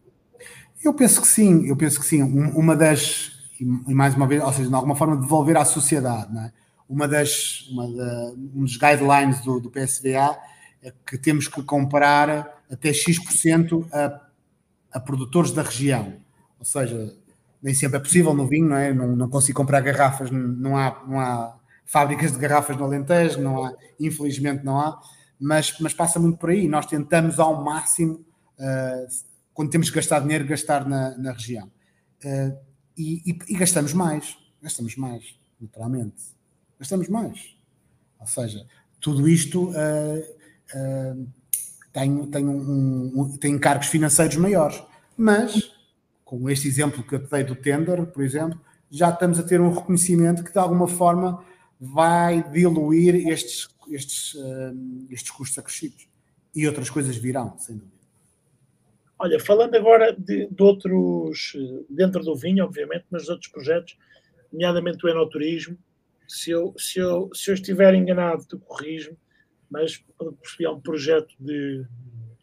Eu penso que sim, eu penso que sim. Uma das, e mais uma vez, ou seja, de alguma forma devolver à sociedade, é? Uma das, uma da, um dos guidelines do, do PSVA é que temos que comprar até X% a, a produtores da região. Ou seja, nem sempre é possível no vinho, não é? Não, não consigo comprar garrafas, não há, não há fábricas de garrafas no Alentejo, não há, infelizmente não há, mas, mas passa muito por aí. Nós tentamos ao máximo, uh, quando temos que gastar dinheiro, gastar na, na região. Uh, e, e, e, gastamos mais, gastamos mais, naturalmente. Gastamos mais. Ou seja, tudo isto uh, tem, tem, um, um, tem encargos financeiros maiores. Mas, com este exemplo que eu te dei do tender, por exemplo, já estamos a ter um reconhecimento que de alguma forma vai diluir estes, estes, uh, estes custos acrescidos. E outras coisas virão, sem dúvida. Olha, falando agora de, de, outros, dentro do vinho, obviamente, mas de outros projetos, nomeadamente o enoturismo, se eu, se eu, se eu estiver enganado, tu corrijo mas percebi, é um projeto de,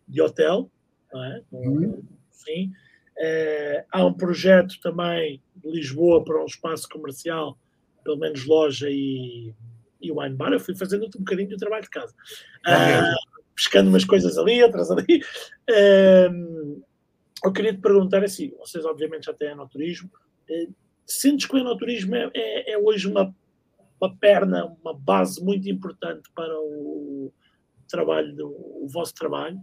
de hotel, não é? Uhum. Sim. É, há um projeto também de Lisboa para um espaço comercial pelo menos loja e, e wine bar. Eu fui fazendo um bocadinho do trabalho de casa. Uh, pescando umas coisas ali, outras ali. Uh, eu queria te perguntar assim: vocês, obviamente, já têm enoturismo. Uh, sentes que o enoturismo é, é, é, hoje uma, uma perna, uma base muito importante para o trabalho, do, o vosso trabalho?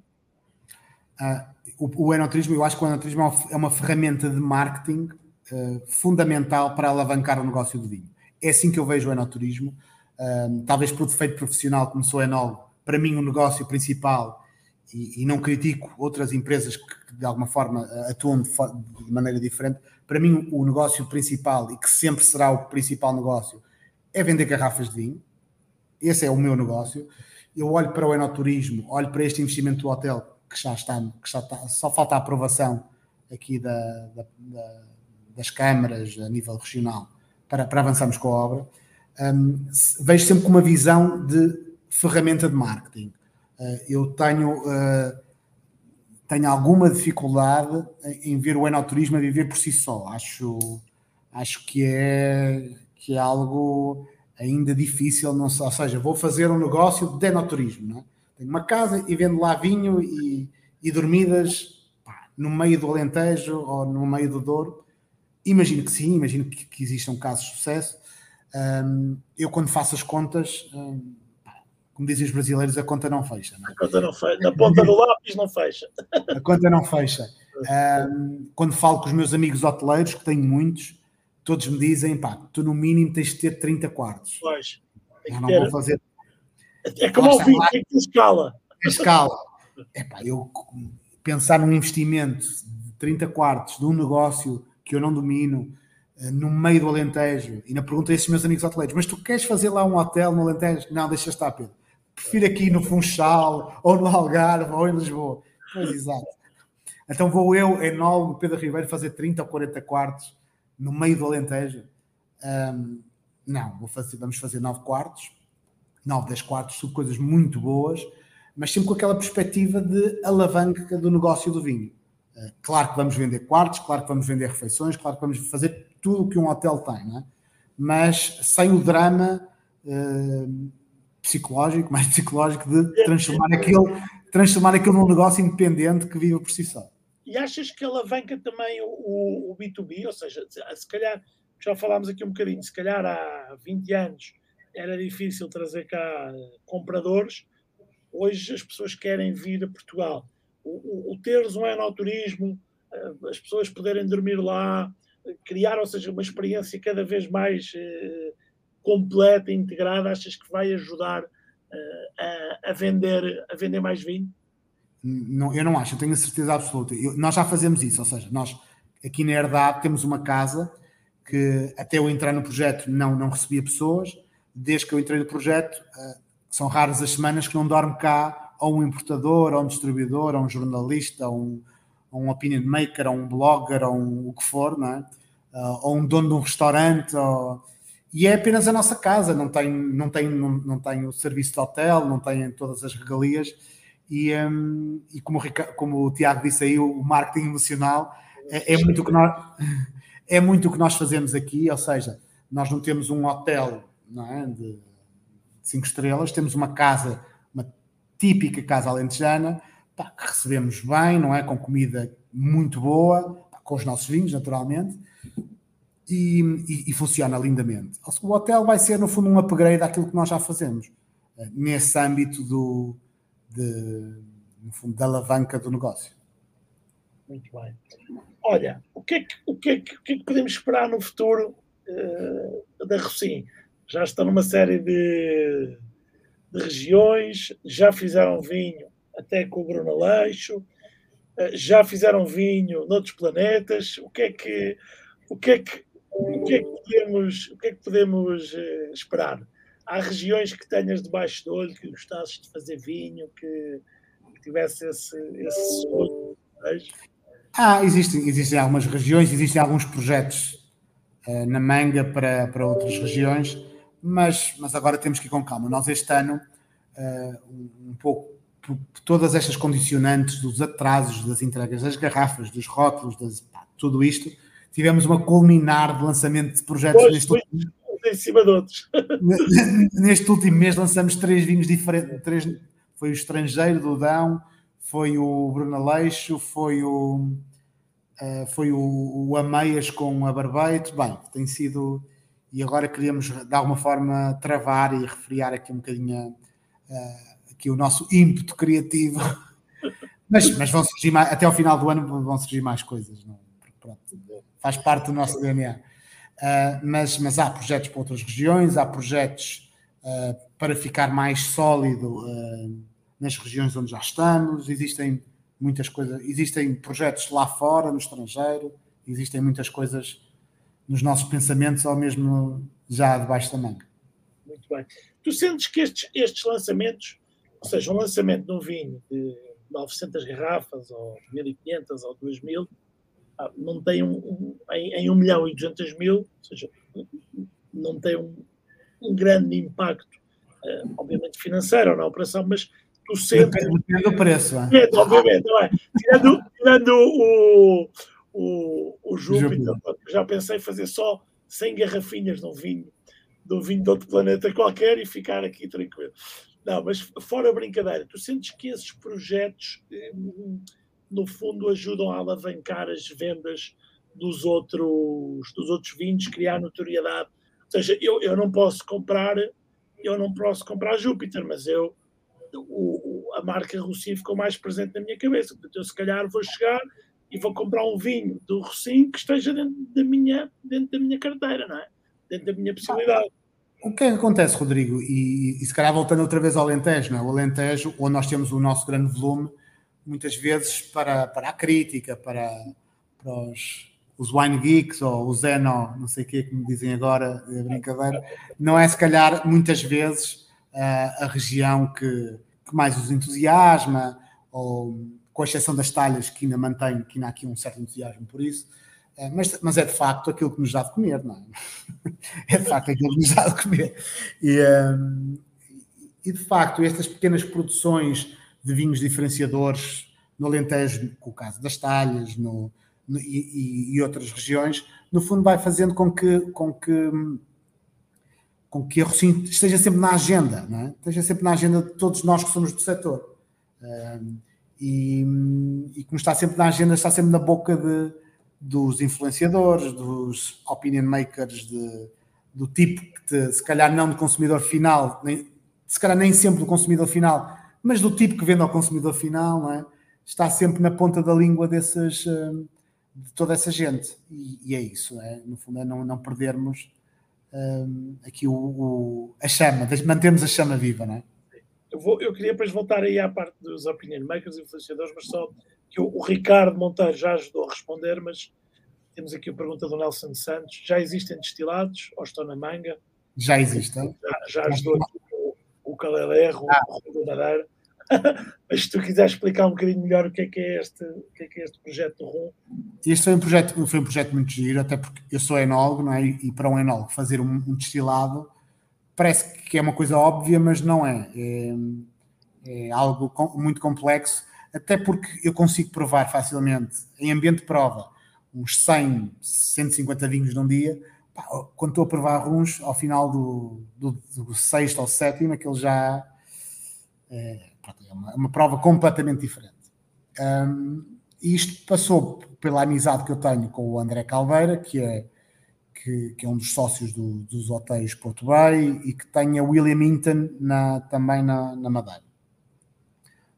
Uh, o, o enoturismo, eu acho que o enoturismo é uma ferramenta de marketing uh, fundamental para alavancar o negócio do vinho. É assim que eu vejo o enoturismo. Um, talvez por defeito profissional, como sou enólogo, para mim o negócio principal, e, e não critico outras empresas que, que de alguma forma atuam de, de, maneira diferente, para mim o negócio principal e que sempre será o principal negócio é vender garrafas de vinho. Esse é o meu negócio. Eu olho para o enoturismo, olho para este investimento do hotel que já está, que já está só falta a aprovação aqui da, da, da, das câmaras a nível regional para, para avançarmos com a obra, um, vejo sempre com uma visão de ferramenta de marketing. Uh, eu tenho, uh, tenho alguma dificuldade em ver o enoturismo a viver por si só. Acho, acho que, é, que é algo ainda difícil, não ou seja, vou fazer um negócio de enoturismo. É? Tenho uma casa e vendo lá vinho e, e dormidas pá, no meio do Alentejo ou no meio do Douro Imagino que sim, imagino que, que existam casos de sucesso. Um, eu, quando faço as contas, um, como dizem os brasileiros, a conta não fecha. Não é? A conta não fecha. Na ponta do lápis não fecha. A conta não fecha. Um, quando falo com os meus amigos hoteleiros, que tenho muitos, todos me dizem: pá, tu no mínimo tens de ter 30 quartos. Pois. Eu não vou fazer. É como ao vinho, tem que ter escala. Escala. Epá, eu pensar num investimento de 30 quartos de um negócio que eu não domino, eh, no meio do Alentejo, e na pergunta a esses meus amigos hoteleiros, mas tu queres fazer lá um hotel no Alentejo? Não, deixa estar, Pedro. Prefiro aqui no Funchal, ou no Algarve, ou em Lisboa. Pois, exato. Então vou eu, enólogo Pedro Ribeiro, fazer 30 ou 40 quartos no meio do Alentejo? Um, não, vou fazer, vamos fazer 9 quartos, 9, 10 quartos, são coisas muito boas, mas sempre com aquela perspectiva de alavanca do negócio do vinho. Eh, claro que vamos vender quartos, claro que vamos vender refeições, claro que vamos fazer tudo o que um hotel tem, é? mas sem o drama uh, psicológico, mais psicológico, de transformar aquilo, transformar aquilo num negócio independente que viva por si só. E achas que alavanca também o, o B2B? Ou seja, se calhar, já falámos aqui um bocadinho, se calhar há 20 anos era difícil trazer cá compradores, hoje as pessoas querem vir a Portugal o, o teres um enoturismo, eh, as pessoas poderem dormir lá, criar, ou seja, uma experiência cada vez mais uh, completa integrada, achas que vai ajudar uh, a, a, vender, a vender mais vinho? Não, eu não acho, eu tenho a certeza absoluta. Eu, nós já fazemos isso, ou seja, nós aqui na Herdade temos uma casa que até eu entrar no projeto não, não recebia pessoas, desde que eu entrei no projeto, uh, são raras as semanas que não dorme cá ou um importador, ou um distribuidor, ou um jornalista, ou um, ou um opinion maker, ou um blogger, ou um, o que for, não é? Uh, ou um dono de um restaurante, ou... e é apenas a nossa casa, não tem, não, tem, não, não tem o serviço de hotel, não tem todas as regalias, e, um, e como, o como o Tiago disse aí, o marketing emocional é, é muito o que nós é muito o que nós fazemos aqui, ou seja, nós não temos um hotel não é, de cinco estrelas, temos uma casa típica casa alentejana, pá, que recebemos bem, não é? Com comida muito boa, pá, com os nossos vinhos, naturalmente, e, e, e, funciona lindamente. O hotel vai ser, no fundo, um upgrade daquilo que nós já fazemos, uh, nesse âmbito do, de, no fundo, da alavanca do negócio. Muito bem. Olha, o que é que, o que, é que, o que, é que podemos esperar no futuro uh, da Rocim? Já estão numa série de, de, regiões, já fizeram vinho até com o Bruno Aleixo, uh, já fizeram vinho noutros planetas. O que é que, o que, é que, o que, é que podemos, o que, é que podemos uh, esperar? Há regiões que tenhas debaixo do olho que gostasses de fazer vinho, que, que tivesse esse, esse sonho? Ah, existem, existem algumas regiões, existem alguns projetos uh, na manga para, para outras regiões, mas, mas agora temos que ir com calma. Nós este ano, uh, um pouco por todas estas condicionantes dos atrasos das entregas das garrafas, dos rótulos, das, pá, tudo isto, tivemos uma culminar de lançamento de projetos pois, neste último, em cima de outros. neste último mês lançamos três vinhos diferentes, três, foi o Estrangeiro do Dão, foi o Bruno Aleixo, foi o, uh, foi o, o Ameias com a Barbeito. Bem, tem sido. E agora queríamos de alguma forma travar e refriar aqui um bocadinho uh, aqui o nosso ímpeto criativo. Mas, mas vão surgir mais, até ao final do ano vão surgir mais coisas. Não? Pronto, faz parte do nosso DNA. Uh, mas, mas há projetos para outras regiões, há projetos uh, para ficar mais sólido nas regiões onde já estamos, existem muitas coisas, existem projetos lá fora, no estrangeiro, existem muitas coisas nos nossos pensamentos ou mesmo já debaixo da manga. Muito bem. Tu sentes que estes, estes lançamentos, ou seja, um lançamento de um vinho de 900 garrafas, ou 1500 ou 2000, ah, não tem um, um em, em 1 milhão e 200 mil, ou seja, não tem um, um grande impacto, uh, obviamente financeiro na operação, mas tu sempre. Depende do preço. É, obviamente, não é? Tirando, tirando o, o, o Júpiter, Júpiter, já pensei fazer só 100 garrafinhas de um vinho, de um vinho de outro planeta qualquer e ficar aqui tranquilo. Não, mas fora a brincadeira, tu sentes que esses projetos, no fundo, ajudam a alavancar as vendas dos outros, dos outros vinhos, criar notoriedade. Ou seja, eu, eu não posso comprar, eu não posso comprar Júpiter, mas eu o, a marca Rossim ficou mais presente na minha cabeça. Portanto, eu se calhar vou chegar e vou comprar um vinho do Rossim que esteja dentro da minha, dentro da minha carteira, não é? Dentro da minha possibilidade. O que é que acontece, Rodrigo? E, e se calhar voltando outra vez ao Alentejo, não é? O Alentejo, onde nós temos o nosso grande volume, muitas vezes para, para a crítica, para, para os, os wine geeks ou o Zeno, não sei o que que me dizem agora, é brincadeira, não é se calhar muitas vezes a região que, que, mais os entusiasma, ou com exceção das talhas que ainda mantém, que ainda há aqui um certo entusiasmo por isso, eh, mas, mas é de facto aquilo que nos dá de comer, não é? É de facto aquilo que nos dá de comer. E, um, e de facto, estas pequenas produções de vinhos diferenciadores no Alentejo, com o caso das talhas no, no e, e, outras regiões, no fundo vai fazendo com que, com que com que a Rocinho esteja sempre na agenda, não é? esteja sempre na agenda de todos nós que somos do setor. Um, e, e, como está sempre na agenda, está sempre na boca de, dos influenciadores, dos opinion makers, de, do tipo que, te, se calhar não do consumidor final, nem, se calhar nem sempre do consumidor final, mas do tipo que vende ao consumidor final, é? está sempre na ponta da língua desses, de toda essa gente. E, e é isso, é? no fundo, é não, não perdermos um, aqui o, o, a chama, mantemos a chama viva, não é? Eu, vou, eu queria depois voltar aí à parte dos opinion makers e influenciadores, mas só que o, o, Ricardo Monteiro já ajudou a responder, mas temos aqui a pergunta do Nelson Santos. Já existem destilados ou estão na manga? Já existem. Já, já ajudou aqui o, o Calelerro, ah. o Rui Madeira. Mas se tu quiseres explicar um bocadinho melhor o que é que é este, o que é que é este projeto do RUM. Este foi um projeto, foi um projeto muito giro, até porque eu sou enólogo, não é? E para um enólogo fazer um, um destilado parece que é uma coisa óbvia, mas não é. É, é algo com, muito complexo, até porque eu consigo provar facilmente, em ambiente de prova, uns 100, 150 vinhos num dia. Pá, quando estou a provar runs, ao final do, do, do sexto ou sétimo, aquele já. É, é uma, uma prova completamente diferente. Um, isto passou pela amizade que eu tenho com o André Calveira, que é, que, que, é um dos sócios do, dos hotéis Porto Bay e que tem a William Hinton na, também na, na Madeira.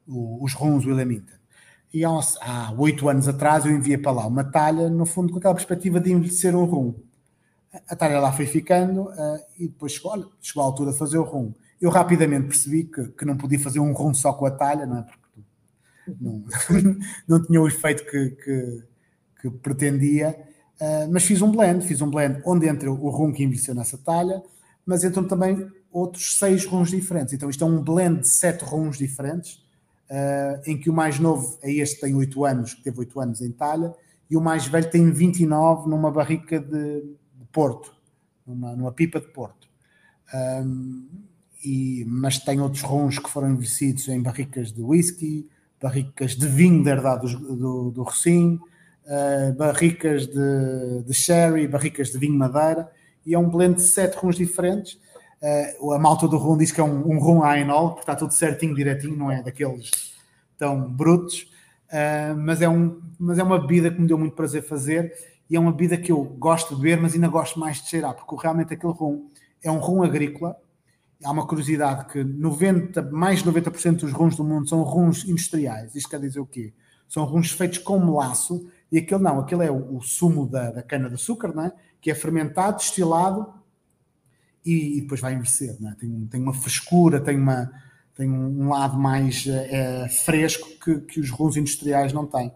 Os runs William Hinton. E há oito anos atrás eu enviei para lá uma talha, no fundo, com aquela perspectiva de envelhecer um rum. A talha lá foi ficando uh, e depois chegou, olha, chegou a altura de fazer o rum. Eu rapidamente percebi que, que não podia fazer um rum só com a talha, não é? Porque não, não tinha o efeito que, que, que pretendia, uh, mas fiz um blend, fiz um blend onde entra o rum que envelheceu nessa talha, mas entram também outros seis rums diferentes. Então isto é um blend de sete rums diferentes, uh, em que o mais novo é este, tem 8 anos, que teve 8 anos em talha, e o mais velho tem 29 numa barrica de, de Porto, numa, numa, pipa de Porto. Um, e, mas tem outros rums que foram envelhecidos em barricas de whisky, barricas de vinho da do, do, do uh, barricas de, de, sherry, barricas de vinho madeira, e é um blend de sete rums diferentes. Uh, a malta do rum diz que é um, um rum Ainol, porque está tudo certinho, direitinho, não é daqueles tão brutos, uh, mas, é um, mas é uma bebida que me deu muito prazer fazer e é uma bebida que eu gosto de beber, mas ainda gosto mais de cheirar, porque realmente aquele rum é um rum agrícola, há uma curiosidade que 90, mais de 90% dos rums do mundo são rums industriais. Isto quer dizer o quê? São rums feitos com melaço e aquele não, aquele é o, o sumo da, da cana-de-açúcar, não é? que é fermentado, destilado e, e depois vai envelhecer. É? tem, tem uma frescura, tem, uma, tem um lado mais é, fresco que, que os rums industriais não têm.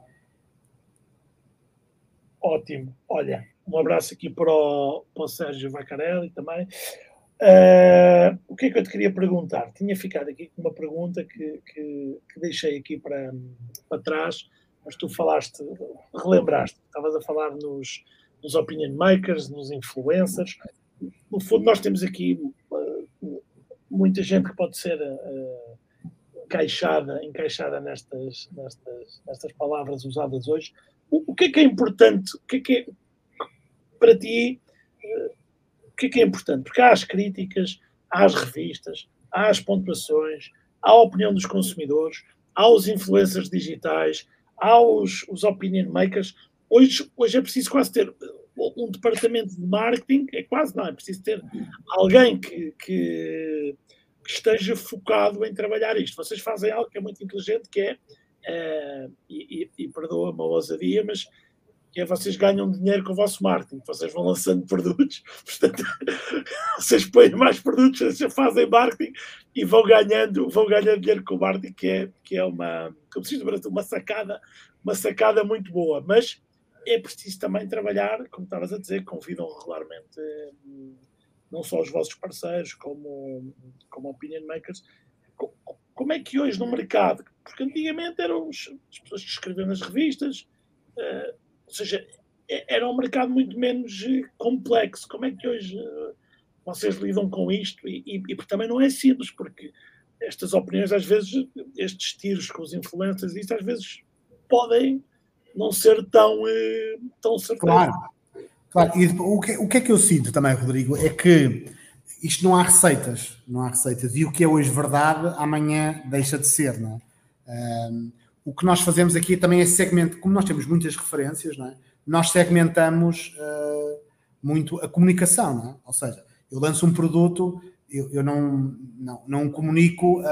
Ótimo. Olha, um abraço aqui para o, para o Sérgio Vacarelli também. Uh, o que é que eu te queria perguntar? Tinha ficado aqui com uma pergunta que, que, que deixei aqui para, para trás, mas tu falaste, relembraste, estavas a falar nos, nos opinion makers, nos influencers. No fundo, nós temos aqui uh, muita gente que pode ser uh, encaixada, encaixada nestas, nestas, nestas palavras usadas hoje. O, o que é que é importante? O que é que é, para ti que é que é importante? Porque há as críticas, há as revistas, há as pontuações, há a opinião dos consumidores, há os influencers digitais, há os, os opinion makers. Hoje, hoje é preciso quase ter um departamento de marketing, é quase não, é preciso ter alguém que, que, que esteja focado em trabalhar isto. Vocês fazem algo que é muito inteligente, que é, é e, e, e perdoa-me a ousadia, mas que é vocês ganham dinheiro com o vosso marketing, vocês vão lançando produtos, portanto, vocês põem mais produtos, vocês fazem marketing e vão ganhando, vão ganhando dinheiro com o marketing, que é, que é uma, como se diz uma sacada, uma sacada muito boa, mas é preciso também trabalhar, como estavas a dizer, convidam regularmente não só os vossos parceiros, como, como opinion makers, como é que hoje no mercado, porque antigamente eram as pessoas que escreviam nas revistas, eh, ou seja, é, era um mercado muito menos eh, complexo. Como é que hoje eh, vocês lidam com isto? E, e, e também não é simples, porque estas opiniões, às vezes, estes tiros com os influencers, isto às vezes podem não ser tão, eh, tão certeiros. Claro, claro. E o que, o que é que eu sinto também, Rodrigo, é que isto não há receitas, não há receitas. E o que é hoje verdade, amanhã deixa de ser, não é? Um, o que nós fazemos aqui também é segmento, como nós temos muitas referências, é? nós segmentamos uh, muito a comunicação, é? ou seja, eu lanço um produto, eu, eu não, não, não comunico uh,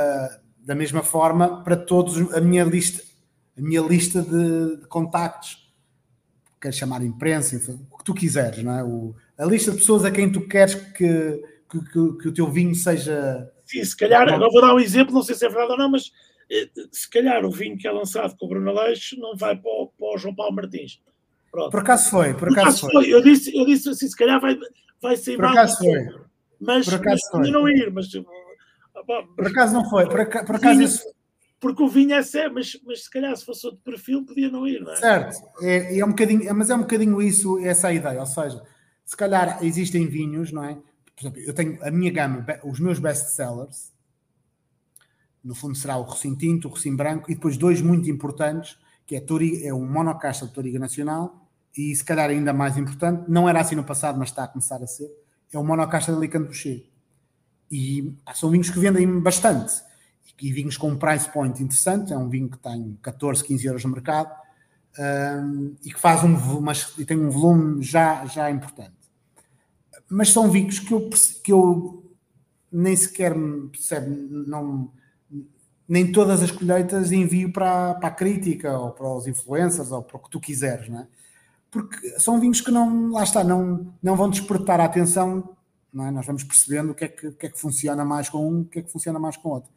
da mesma forma para todos a minha lista, a minha lista de, de contactos, queres chamar imprensa, enfim, o que tu quiseres, não é? O, a lista de pessoas a quem tu queres que, que, que, que o teu vinho seja. Sim, se calhar, agora vou dar um exemplo, não sei se é verdade ou não, mas se calhar o vinho que é lançado com o Bruno Aleixo não vai para o, para o João Paulo Martins. Pronto. Por acaso foi, por acaso, foi. foi. Eu, disse, eu disse assim, se calhar vai, vai ser por acaso foi. Mas, por acaso mas foi. não ir, mas, por acaso não foi, por, acaso, por acaso isso... Porque o vinho é sério, mas, mas se calhar se fosse outro perfil podia não ir, não é? Certo, é, é um bocadinho, mas é um bocadinho isso, essa a ideia, ou seja, se calhar existem vinhos, não é? Por exemplo, eu tenho a minha gama, os meus best sellers, no fundo será o Rocim Tinto, o Rocim Branco, e depois dois muito importantes, que é, Toriga, é um monocasta de Toriga Nacional, e se calhar ainda mais importante, não era assim no passado, mas está a começar a ser, é o monocasta de Alicante Boucher. E são vinhos que vendem bastante, e vinhos com um price point interessante, é um vinho que tem 14, 15 euros no mercado, um, e que faz um mas, e tem um volume já, já importante. mas são vinhos que eu, que eu nem sequer percebe, não, nem todas as colheitas envio para, para a crítica ou para os influencers ou para o que tu quiseres, não é? Porque são vinhos que não, lá está, não, não vão despertar a atenção, não é? Nós vamos percebendo o que, é que, o que é que funciona mais com um, o que é que funciona mais com outro.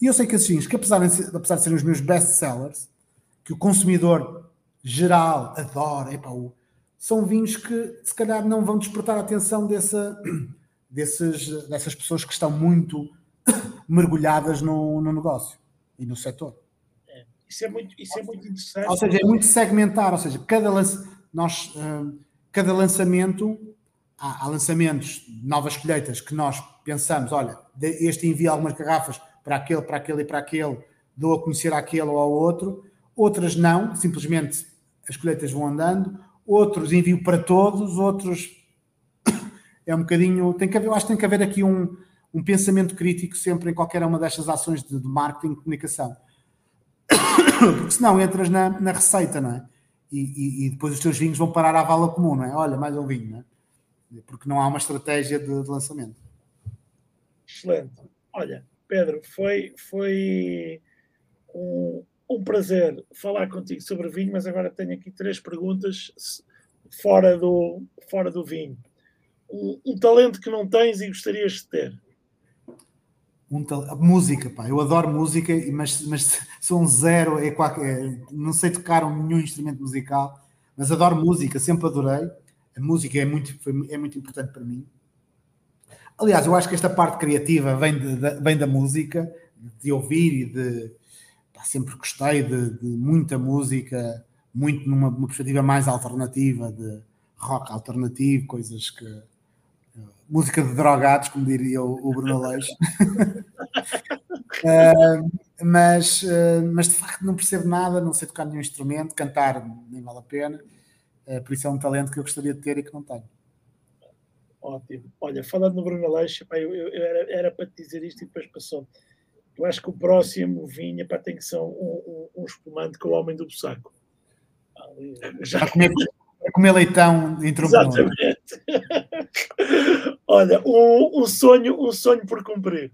E eu sei que esses vinhos, que apesar de, apesar de serem os meus best sellers, que o consumidor geral adora, epa, são vinhos que se calhar não vão despertar a atenção dessa, desses, dessas pessoas que estão muito mergulhadas no, no negócio e no setor. É, isso, é muito, isso é muito interessante. Ou seja, é muito segmentar, ou seja, cada, nós, uh, cada lançamento, há, há, lançamentos de novas colheitas que nós pensamos, olha, este envia algumas garrafas para aquele, para aquele e para aquele, dou a conhecer aquele ou ao outro, outras não, simplesmente as colheitas vão andando, outros envio para todos, outros é um bocadinho, tem que haver, eu acho que tem que haver aqui um, um pensamento crítico sempre em qualquer uma destas ações de, de marketing e comunicação. Porque senão entras na, na receita, não é? E, e, e, depois os teus vinhos vão parar à vala comum, não é? Olha, mais um vinho, não é? Porque não há uma estratégia de, de lançamento. Excelente. Olha, Pedro, foi, foi um, um prazer falar contigo sobre vinho, mas agora tenho aqui três perguntas fora do, fora do vinho. Um, um talento que não tens e gostarias de ter? Um música, pá, eu adoro música, mas, mas sou um zero, é qualquer, é, não sei tocar nenhum instrumento musical, mas adoro música, sempre adorei. A música é muito, foi, é muito importante para mim. Aliás, eu acho que esta parte criativa vem, de, de, vem da música, de ouvir e de, sempre gostei de, de, muita música, muito numa, perspectiva mais alternativa, de rock alternativo, coisas que. Uh, música de drogados, como diria o, o Bruno Leix. uh, mas, uh, mas de facto não percebo nada, não sei tocar nenhum instrumento, cantar nem vale a pena. por isso é um talento que eu gostaria de ter e que não tenho. Ótimo. Olha, falando no Bruno Leix, eu, eu, eu era, era, para te dizer isto e depois passou. Eu acho que o próximo vinha para tem que ser um, um, um espumante com o homem do saco. Já comer, comer leitão entre Exatamente. Olha, um, sonho, um sonho por cumprir.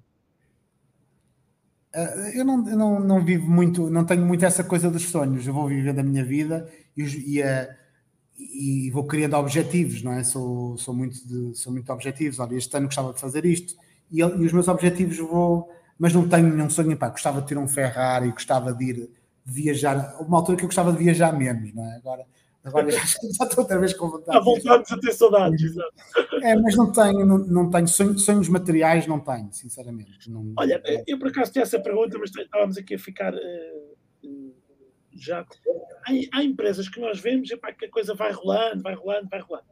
Uh, eu, não, eu não, não vivo muito, não tenho muito essa coisa dos sonhos. Eu vou vivendo a minha vida e, e, e vou criando objetivos, não é? Sou, sou, muito de, sou muito objetivos. Olha, este ano gostava de fazer isto e, e os meus objetivos vou mas não tenho nenhum sonho, pá, gostava de ter um Ferrari, gostava de ir viajar, uma altura que eu gostava de viajar menos, não é? Agora, agora já, já estou outra vez com vontade. Já voltamos a ter saudades, exato. É, mas não tenho, não, não tenho sonhos, sonhos materiais, não tenho, sinceramente. Não, Olha, eu por acaso tinha essa pergunta, mas estávamos aqui a ficar uh, já. Há, há, empresas que nós vemos epá, que a coisa vai rolando, vai rolando, vai rolando.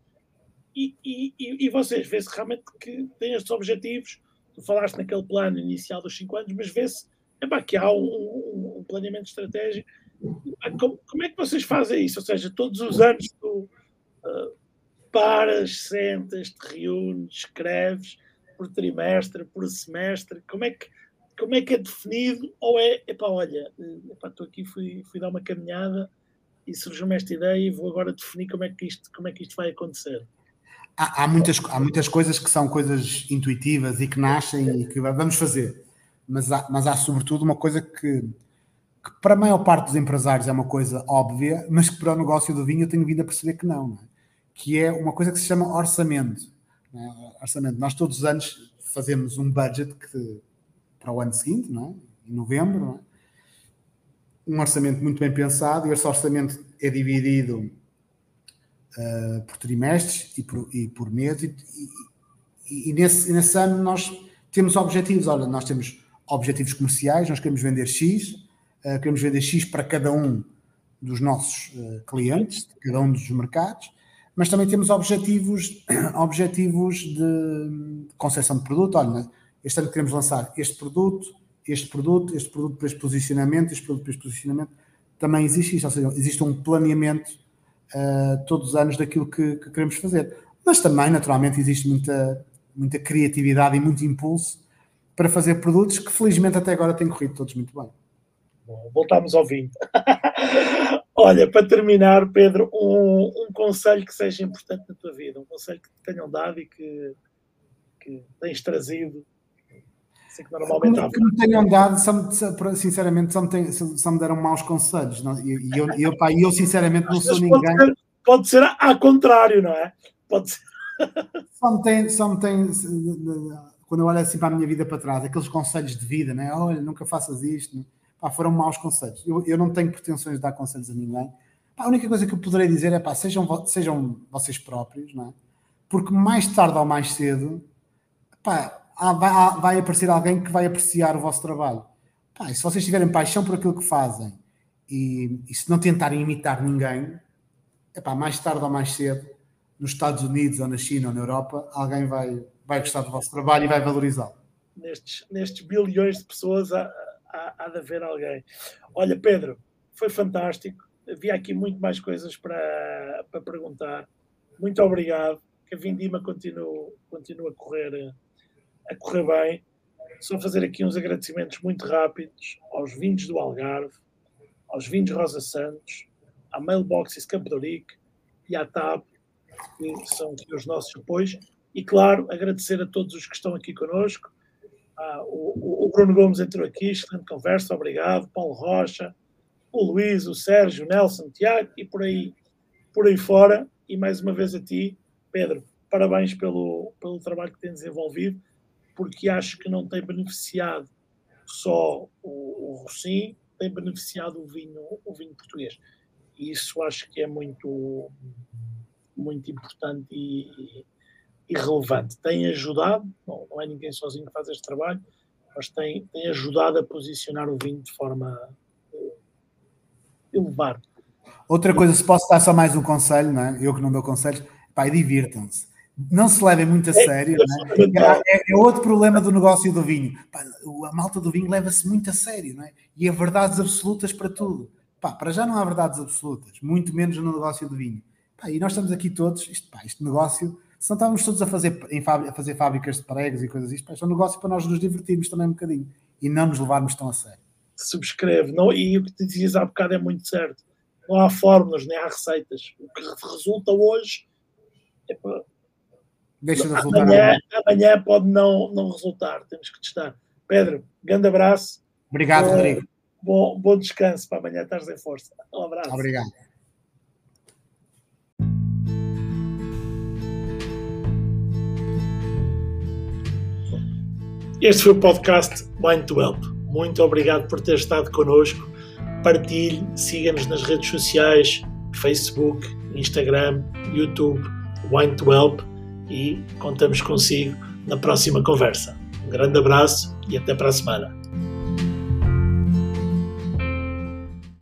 E, e, e, e vocês vê-se realmente que têm estes objetivos tu falaste naquele plano inicial dos 5 anos, mas vê-se que há um, um, um, planeamento estratégico. Como, como, é que vocês fazem isso? Ou seja, todos os anos tu uh, paras, sentas, te reúnes, escreves por trimestre, por semestre, como é que como é que é definido? Ou é, epá, olha, epá, estou aqui, fui, fui dar uma caminhada e surgiu-me esta ideia e vou agora definir como é que isto, como é que isto vai acontecer há, há, muitas, há muitas coisas que são coisas intuitivas e que nascem e que vamos fazer, mas há, mas há sobretudo uma coisa que, que para a maior parte dos empresários é uma coisa óbvia, mas que para o negócio do vinho eu tenho vindo a perceber que não, não é? que é uma coisa que se chama orçamento. É? Orçamento. Nós todos os anos fazemos um budget que, para o ano seguinte, não é? em novembro, é? um orçamento muito bem pensado e esse orçamento é dividido uh, por trimestres e por, e por e, e, e, nesse, nesse ano nós temos objetivos. Olha, nós temos objetivos comerciais, nós queremos vender X, queremos vender X para cada um dos nossos uh, clientes, cada um dos mercados, mas também temos objetivos, objetivos de concessão de produto. Olha, este ano queremos lançar este produto, este produto, este produto para este posicionamento, este produto para este posicionamento. Também existe isto, ou seja, existe um planeamento uh, todos os anos daquilo que, que, queremos fazer. Mas também, naturalmente, existe muita, muita criatividade e muito impulso para fazer produtos que, felizmente, até agora têm corrido todos muito bem. Voltámos ao vinho. Olha, para terminar, Pedro, um, um conselho que seja importante na tua vida, um conselho que te tenham dado e que, que tens trazido. Sei que normalmente há... que me tenham dado, sinceramente, só me, tem, só me deram maus conselhos. Não? E, eu, eu, pá, eu, sinceramente, não sou ninguém. Ser, pode ser ao contrário, não é? Pode ser. Só me tem, só me tem quando eu olho assim para a minha vida para trás, aqueles conselhos de vida, né? olha, nunca faças isto, pá, foram maus conselhos. Eu, eu não tenho pretensões de dar conselhos a ninguém. Pá, a única coisa que eu poderei dizer é pá, sejam, sejam vocês próprios, não é? porque mais tarde ou mais cedo pá, vai, vai aparecer alguém que vai apreciar o vosso trabalho. Pá, e se vocês tiverem paixão por aquilo que fazem e, e se não tentarem imitar ninguém, mais tarde ou mais cedo, nos Estados Unidos ou na China ou na Europa, alguém vai, vai gostar do vosso trabalho e vai valorizá-lo. Nestes, nestes bilhões de pessoas há, há, há de haver alguém. Olha, Pedro, foi fantástico. Havia aqui muito mais coisas para, para perguntar. Muito obrigado. Que a Vindima continue, continue a, correr, a correr bem. Só fazer aqui uns agradecimentos muito rápidos aos vinhos do Algarve, aos vinhos Rosa Santos, à Mailboxes Campo de Ourique e à TAP, que são os nossos apoios. E, claro, agradecer a todos os que estão aqui conosco. Ah, o, o, Bruno Gomes entrou aqui, excelente conversa, obrigado. Paulo Rocha, o Luís, o Sérgio, o Nelson, Tiago e por aí, por aí fora. E mais uma vez a ti, Pedro, parabéns pelo, pelo trabalho que tens desenvolvido, porque acho que não tem beneficiado só o, o tem beneficiado o vinho, o vinho português. E isso acho que é muito, muito importante e, irrelevante. Tem ajudado, não, não é ninguém sozinho que faz este trabalho, mas tem, tem ajudado a posicionar o vinho de forma uh, elevada. Outra coisa, se posso dar só mais um conselho, não é? eu que não dou conselhos, pá, divirtam-se. Não se levem muito a é, sério. É? É, é? outro problema do negócio do vinho. Pá, a malta do vinho leva-se muito a sério, não é? E há verdades absolutas para tudo. Pá, para já não há verdades absolutas, muito menos no negócio do vinho. Pá, e nós estamos aqui todos, isto, pá, este negócio se não estávamos todos a fazer, em a fazer fábricas de pregos e coisas isto, é um negócio para nós nos divertirmos também um bocadinho e não nos levarmos tão a sério. Subscreve, não, e o que te dizias há bocado é muito certo. Não há fórmulas, nem há receitas. O que resulta hoje é para... Deixa de resultar. Amanhã, amanhã pode não, não resultar, temos que testar. Pedro, grande abraço. Obrigado, bom, Rodrigo. Bom, bom descanso para amanhã, estás em força. Um abraço. Obrigado. Este foi o podcast Mind to Help. Muito obrigado por ter estado connosco. Partilhe, siga-nos nas redes sociais, Facebook, Instagram, YouTube, Wine to Help e contamos consigo na próxima conversa. Um grande abraço e até para a semana.